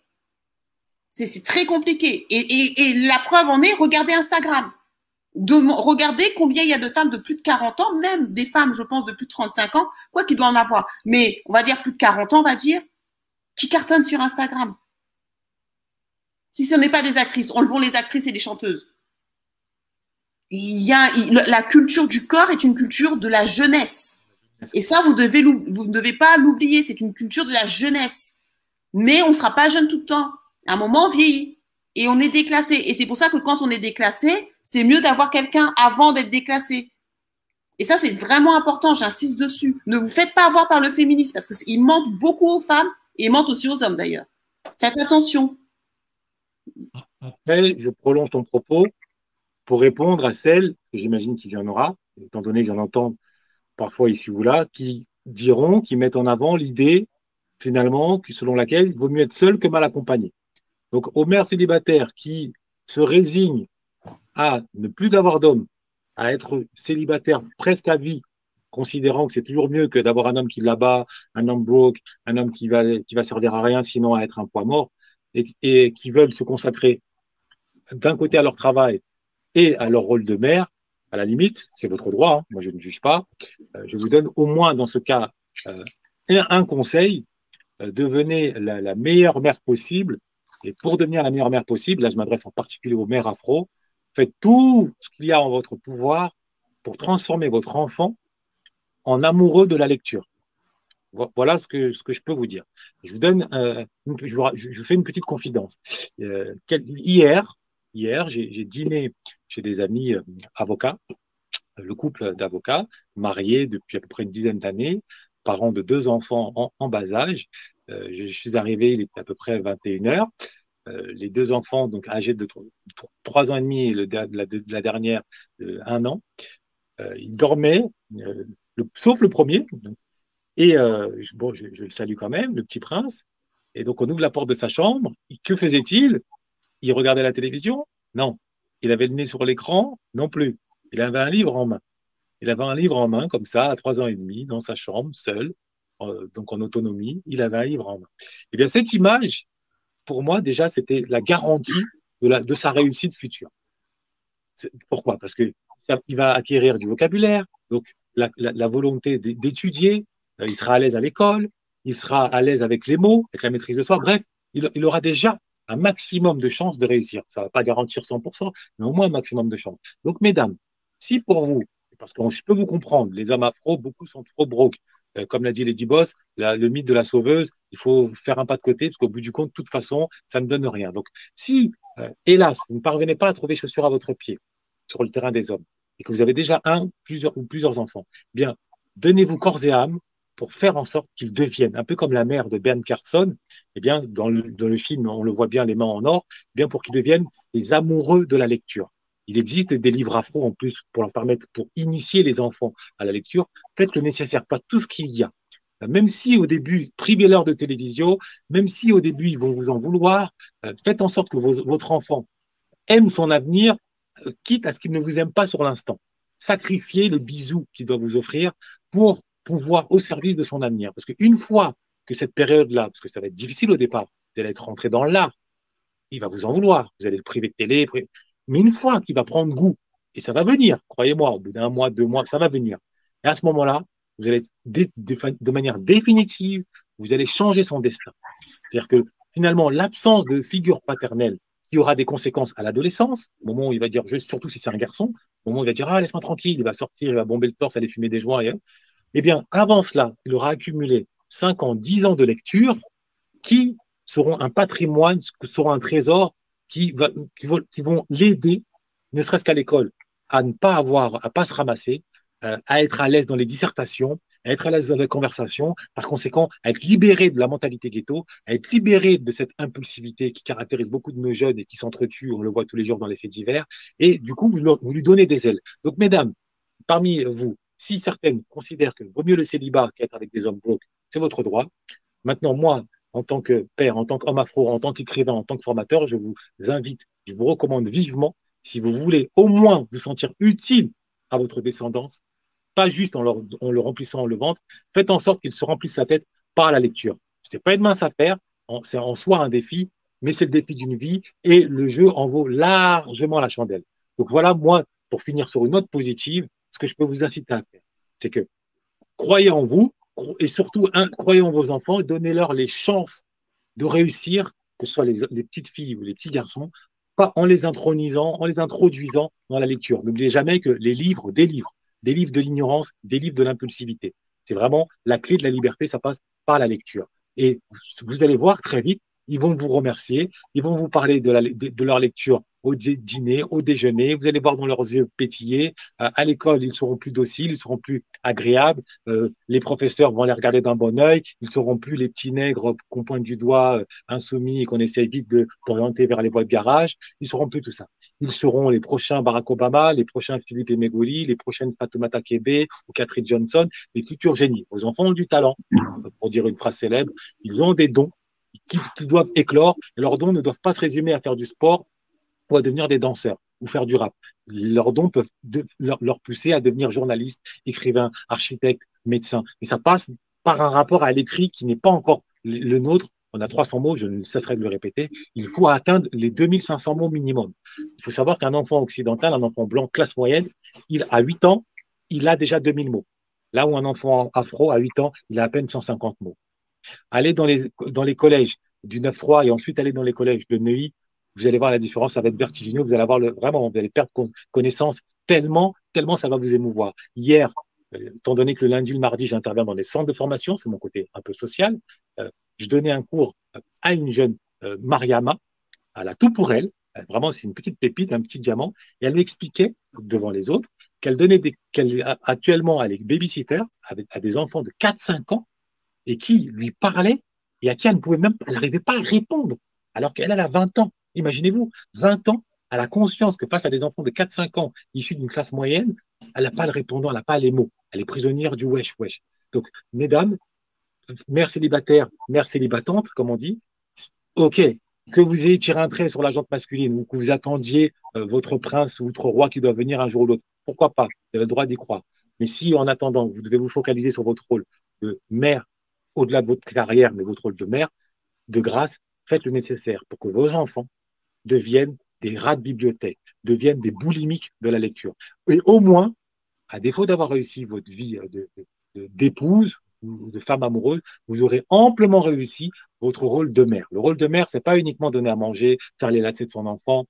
C'est très compliqué. Et, et, et, la preuve en est, regardez Instagram. de regarder combien il y a de femmes de plus de 40 ans, même des femmes, je pense, de plus de 35 ans, quoi qu'il doit en avoir, mais on va dire plus de 40 ans, on va dire, qui cartonnent sur Instagram. Si ce n'est pas des actrices, enlevons les actrices et les chanteuses. Il y a, la culture du corps est une culture de la jeunesse. Et ça, vous, devez, vous ne devez pas l'oublier, c'est une culture de la jeunesse. Mais on ne sera pas jeune tout le temps. À un moment, on vieillit et on est déclassé. Et c'est pour ça que quand on est déclassé, c'est mieux d'avoir quelqu'un avant d'être déclassé. Et ça, c'est vraiment important, j'insiste dessus. Ne vous faites pas avoir par le féminisme parce qu'il ment beaucoup aux femmes et il ment aussi aux hommes d'ailleurs. Faites attention. Après, je prolonge ton propos pour répondre à celles, que j'imagine qu'il y en aura, étant donné que j'en entends parfois ici ou là, qui diront, qui mettent en avant l'idée, finalement, selon laquelle il vaut mieux être seul que mal accompagné. Donc, aux mères célibataires qui se résignent à ne plus avoir d'homme, à être célibataire presque à vie, considérant que c'est toujours mieux que d'avoir un homme qui l'abat, un homme broke, un homme qui va, qui va servir à rien, sinon à être un poids mort, et, qui veulent se consacrer d'un côté à leur travail et à leur rôle de mère, à la limite, c'est votre droit, hein. moi je ne juge pas, euh, je vous donne au moins dans ce cas euh, un, conseil, euh, devenez la, la, meilleure mère possible, et pour devenir la meilleure mère possible, là je m'adresse en particulier aux mères afro, faites tout ce qu'il y a en votre pouvoir pour transformer votre enfant en amoureux de la lecture. Voilà ce que, ce que je peux vous dire. Je vous donne, euh, je, vous, fais une petite confidence. Euh, hier, hier, j'ai dîné chez des amis euh, avocats, le couple d'avocats, mariés depuis à peu près une dizaine d'années, parents de deux enfants en, bas âge. Je, suis arrivé, il était à peu près 21 heures. Les deux enfants, donc âgés de 3 ans et demi et le, la, dernière de 1 an, ils dormaient, sauf le premier, et euh, bon, je, le salue quand même, le petit prince. Et donc, on ouvre la porte de sa chambre. Que faisait-il? Il regardait la télévision? Non. Il avait le nez sur l'écran? Non plus. Il avait un livre en main. Il avait un livre en main, comme ça, à trois ans et demi, dans sa chambre, seul, euh, donc en autonomie. Il avait un livre en main. Eh bien, cette image, pour moi, déjà, c'était la garantie de sa réussite future. Pourquoi? Parce que il va acquérir du vocabulaire, donc la, volonté d'étudier, euh, il sera à l'aise à l'école, il sera à l'aise avec les mots, avec la maîtrise de soi. Bref, il, aura déjà un maximum de chances de réussir. Ça ne va pas garantir 100%, mais au moins un maximum de chances. Donc, mesdames, si pour vous, parce que je peux vous comprendre, les hommes afro, beaucoup sont trop broke. Euh, comme l'a dit Lady Boss, le mythe de la sauveuse, il faut faire un pas de côté, parce qu'au bout du compte, de toute façon, ça ne donne rien. Donc, si, euh, hélas, vous ne parvenez pas à trouver chaussures à votre pied sur le terrain des hommes, et que vous avez déjà un plusieurs, ou plusieurs enfants, bien, donnez-vous corps et âme pour faire en sorte qu'ils deviennent, un peu comme la mère de Ben Carson, eh bien, dans le, film, on le voit bien, les mains en or, eh bien, pour qu'ils deviennent les amoureux de la lecture. Il existe des livres afro en plus pour leur permettre, pour initier les enfants à la lecture. Faites le nécessaire, pas tout ce qu'il y a. Même si au début, privez-leur de télévision, même si au début ils vont vous en vouloir, euh, faites en sorte que votre enfant aime son avenir, euh, quitte à ce qu'il ne vous aime pas sur l'instant. Sacrifiez les bisous qu'il doit vous offrir pour pouvoir au service de son avenir. Parce qu'une fois que cette période-là, parce que ça va être difficile au départ, vous allez être rentré dans l'art, il va vous en vouloir, vous allez le priver de télé, mais une fois qu'il va prendre goût, et ça va venir, croyez-moi, au bout d'un mois, deux mois, ça va venir. Et à ce moment-là, vous allez, de manière définitive, vous allez changer son destin. C'est-à-dire que finalement, l'absence de figure paternelle qui aura des conséquences à l'adolescence, au moment où il va dire, surtout si c'est un garçon, au moment où il va dire, ah, laisse-moi tranquille, il va sortir, il va bomber le torse, aller fumer des joints, et, eh bien, avant cela, il aura accumulé 5 ans, 10 ans de lecture qui seront un patrimoine, qui seront un trésor qui, vont, l'aider, ne serait-ce qu'à l'école, à ne pas avoir, à pas se ramasser, euh, à être à l'aise dans les dissertations, être à l'aise dans les conversations, par conséquent, être libéré de la mentalité ghetto, être libéré de cette impulsivité qui caractérise beaucoup de nos jeunes et qui s'entretuent, on le voit tous les jours dans les faits divers, et du coup, vous lui donnez des ailes. Donc, mesdames, parmi vous, si certaines considèrent que vaut mieux le célibat qu'être avec des hommes broke, c'est votre droit. Maintenant, moi, en tant que père, en tant qu'homme afro, en tant qu'écrivain, en tant que formateur, je vous invite, je vous recommande vivement, si vous voulez au moins vous sentir utile à votre descendance, juste en, le remplissant le ventre, faites en sorte qu'ils se remplissent la tête par la lecture. Ce n'est pas une mince affaire, c'est en soi un défi, mais c'est le défi d'une vie et le jeu en vaut largement la chandelle. Donc voilà, moi, pour finir sur une note positive, ce que je peux vous inciter à faire, c'est que croyez en vous et surtout croyez en vos enfants et donnez-leur les chances de réussir, que ce soit les, les petites filles ou les petits garçons, pas en les intronisant, en les introduisant dans la lecture. N'oubliez jamais que les livres, des livres, des livres de l'ignorance, des livres de l'impulsivité. C'est vraiment la clé de la liberté, ça passe par la lecture. Et vous allez voir très vite, ils vont vous remercier, ils vont vous parler de, leur lecture au dîner, au déjeuner, vous allez voir dans leurs yeux pétiller. Euh, à l'école, ils seront plus dociles, ils seront plus agréables. Euh, les professeurs vont les regarder d'un bon œil. Ils seront plus les petits nègres qu'on pointe du doigt, euh, insoumis et qu'on essaye vite d'orienter vers les voies de garage. Ils seront plus tout ça. Ils seront les prochains Barack Obama, les prochains Philippe Emegouli, les prochaines Fatoumata Kebe ou Catherine Johnson, les futurs génies. Vos enfants ont du talent, pour dire une phrase célèbre. Ils ont des dons qui, doivent éclore. Leurs dons ne doivent pas se résumer à faire du sport ou à devenir des danseurs ou faire du rap. Leurs dons peuvent leur, pousser à devenir journaliste, écrivain, architecte, médecin. Et ça passe par un rapport à l'écrit qui n'est pas encore le nôtre. On a 300 mots, je ne cesserai de le répéter. Il faut atteindre les 2500 mots minimum. Il faut savoir qu'un enfant occidental, un enfant blanc, classe moyenne, il a 8 ans, il a déjà 2000 mots. Là où un enfant afro, à 8 ans, il a à peine 150 mots. Allez dans les, collèges du 9-3 et ensuite aller dans les collèges de Neuilly, vous allez voir la différence, ça va être vertigineux, vous allez avoir vraiment, vous allez perdre connaissance tellement, tellement ça va vous émouvoir. Hier, euh, étant donné que le lundi, le mardi, j'interviens dans les centres de formation, c'est mon côté un peu social, euh, je donnais un cours à une jeune euh, Mariama, à la tout pour elle, vraiment c'est une petite pépite, un petit diamant, et elle m'expliquait devant les autres qu'elle donnait actuellement elle est babysitter à des enfants de 4-5 ans et qui lui parlait et à qui elle ne pouvait même, elle n'arrivait pas à répondre, alors qu'elle a 20 ans. Imaginez-vous, 20 ans, elle a conscience que face à des enfants de 4-5 ans issus d'une classe moyenne, elle n'a pas le répondant, elle n'a pas les mots. Elle est prisonnière du wesh wesh. Donc, mesdames, mères célibataires, mères célibatantes, comme on dit, ok, que vous ayez tiré un trait sur la jante masculine ou que vous attendiez euh, votre prince ou votre roi qui doit venir un jour ou l'autre, pourquoi pas? Vous avez le droit d'y croire. Mais si en attendant, vous devez vous focaliser sur votre rôle de mère au-delà de votre carrière, mais votre rôle de mère, de grâce, faites le nécessaire pour que vos enfants deviennent des rats de bibliothèque, deviennent des boulimiques de la lecture. Et au moins, à défaut d'avoir réussi votre vie d'épouse ou de femme amoureuse, vous aurez amplement réussi votre rôle de mère. Le rôle de mère, c'est pas uniquement donner à manger, faire les lacets de son enfant,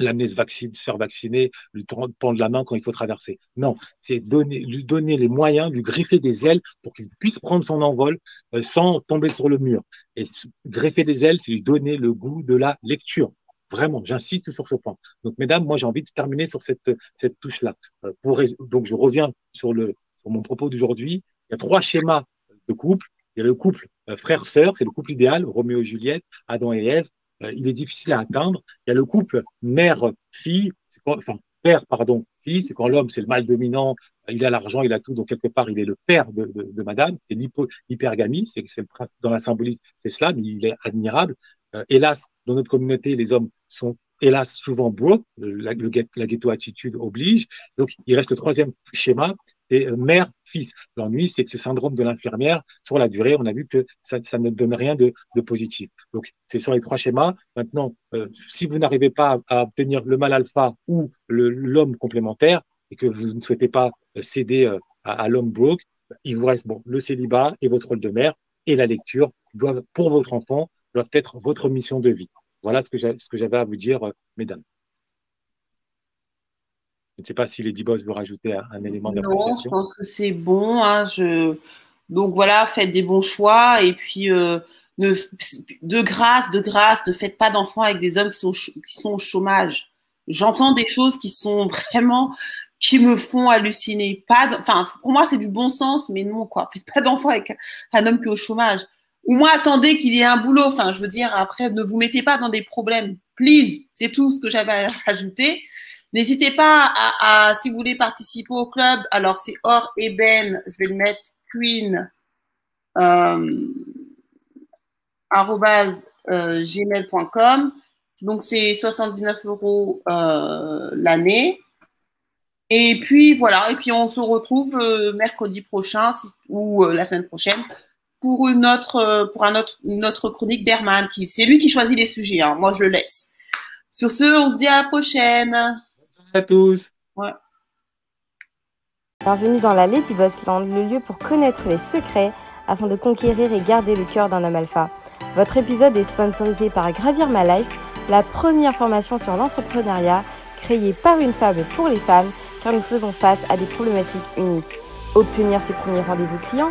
l'amener se, vacciner, se faire vacciner, lui prendre la main quand il faut traverser. Non, c'est donner, lui donner les moyens, lui greffer des ailes pour qu'il puisse prendre son envol euh, sans tomber sur le mur. Et greffer des ailes, c'est lui donner le goût de la lecture. Vraiment, j'insiste sur ce point. Donc, mesdames, moi, j'ai envie de terminer sur cette, cette touche-là. Euh, donc, je reviens sur, le, sur mon propos d'aujourd'hui. Il y a trois schémas de couple. Il y a le couple euh, frère-sœur, c'est le couple idéal, Roméo et Juliette, Adam et Ève. Euh, il est difficile à atteindre. Il y a le couple mère-fille, enfin père, pardon, fille, c'est quand l'homme c'est le mâle dominant, il a l'argent, il a tout, donc quelque part il est le père de, de, madame, c'est l'hypergamie, c'est le dans la symbolique, c'est cela, mais il est admirable. Euh, hélas, dans notre communauté, les hommes sont hélas souvent broke, la, ghetto attitude oblige. Donc il reste le troisième schéma, c'est euh, mère-fils. L'ennui, c'est que ce syndrome de l'infirmière, sur la durée, on a vu que ça, ne donne rien de, positif. Donc, c'est sur les trois schémas. Maintenant, euh, si vous n'arrivez pas à, obtenir le mal alpha ou l'homme complémentaire et que vous ne souhaitez pas euh, céder à, l'homme broke, il vous reste bon, le célibat et votre rôle de mère et la lecture doivent, pour votre enfant, doivent être votre mission de vie. Voilà ce que j'avais à vous dire, mesdames. Je ne sais pas si Lady Boss veut rajouter un, élément d'appréciation. Non, je pense que c'est bon. Hein, je... Donc voilà, faites des bons choix et puis euh, de grâce, de grâce, ne faites pas d'enfants avec des hommes qui sont, qui sont au chômage. J'entends des choses qui sont vraiment qui me font halluciner. Pas, enfin, pour moi, c'est du bon sens, mais non, quoi. Faites pas d'enfants avec un homme qui est au chômage. Ou moi, attendez qu'il y ait un boulot. Enfin, je veux dire, après, ne vous mettez pas dans des problèmes. Please, c'est tout ce que j'avais à rajouter. N'hésitez pas à, si vous voulez participer au club, alors c'est Or Eben, je vais le mettre queen euh, euh gmail.com. Donc c'est 79 euros euh, l'année. Et puis voilà, et puis on se retrouve euh, mercredi prochain ou la semaine prochaine pour une autre, pour un autre, une autre chronique d'Herman. C'est lui qui choisit les sujets, hein. moi je le laisse. Sur ce, on se dit à la prochaine à tous. Ouais. Bienvenue dans la Lady Boss Land, le lieu pour connaître les secrets afin de conquérir et garder le cœur d'un homme alpha. Votre épisode est sponsorisé par Gravir My Life, la première formation sur l'entrepreneuriat créée par une femme pour les femmes, car nous faisons face à des problématiques uniques. Obtenir ses premiers rendez-vous clients,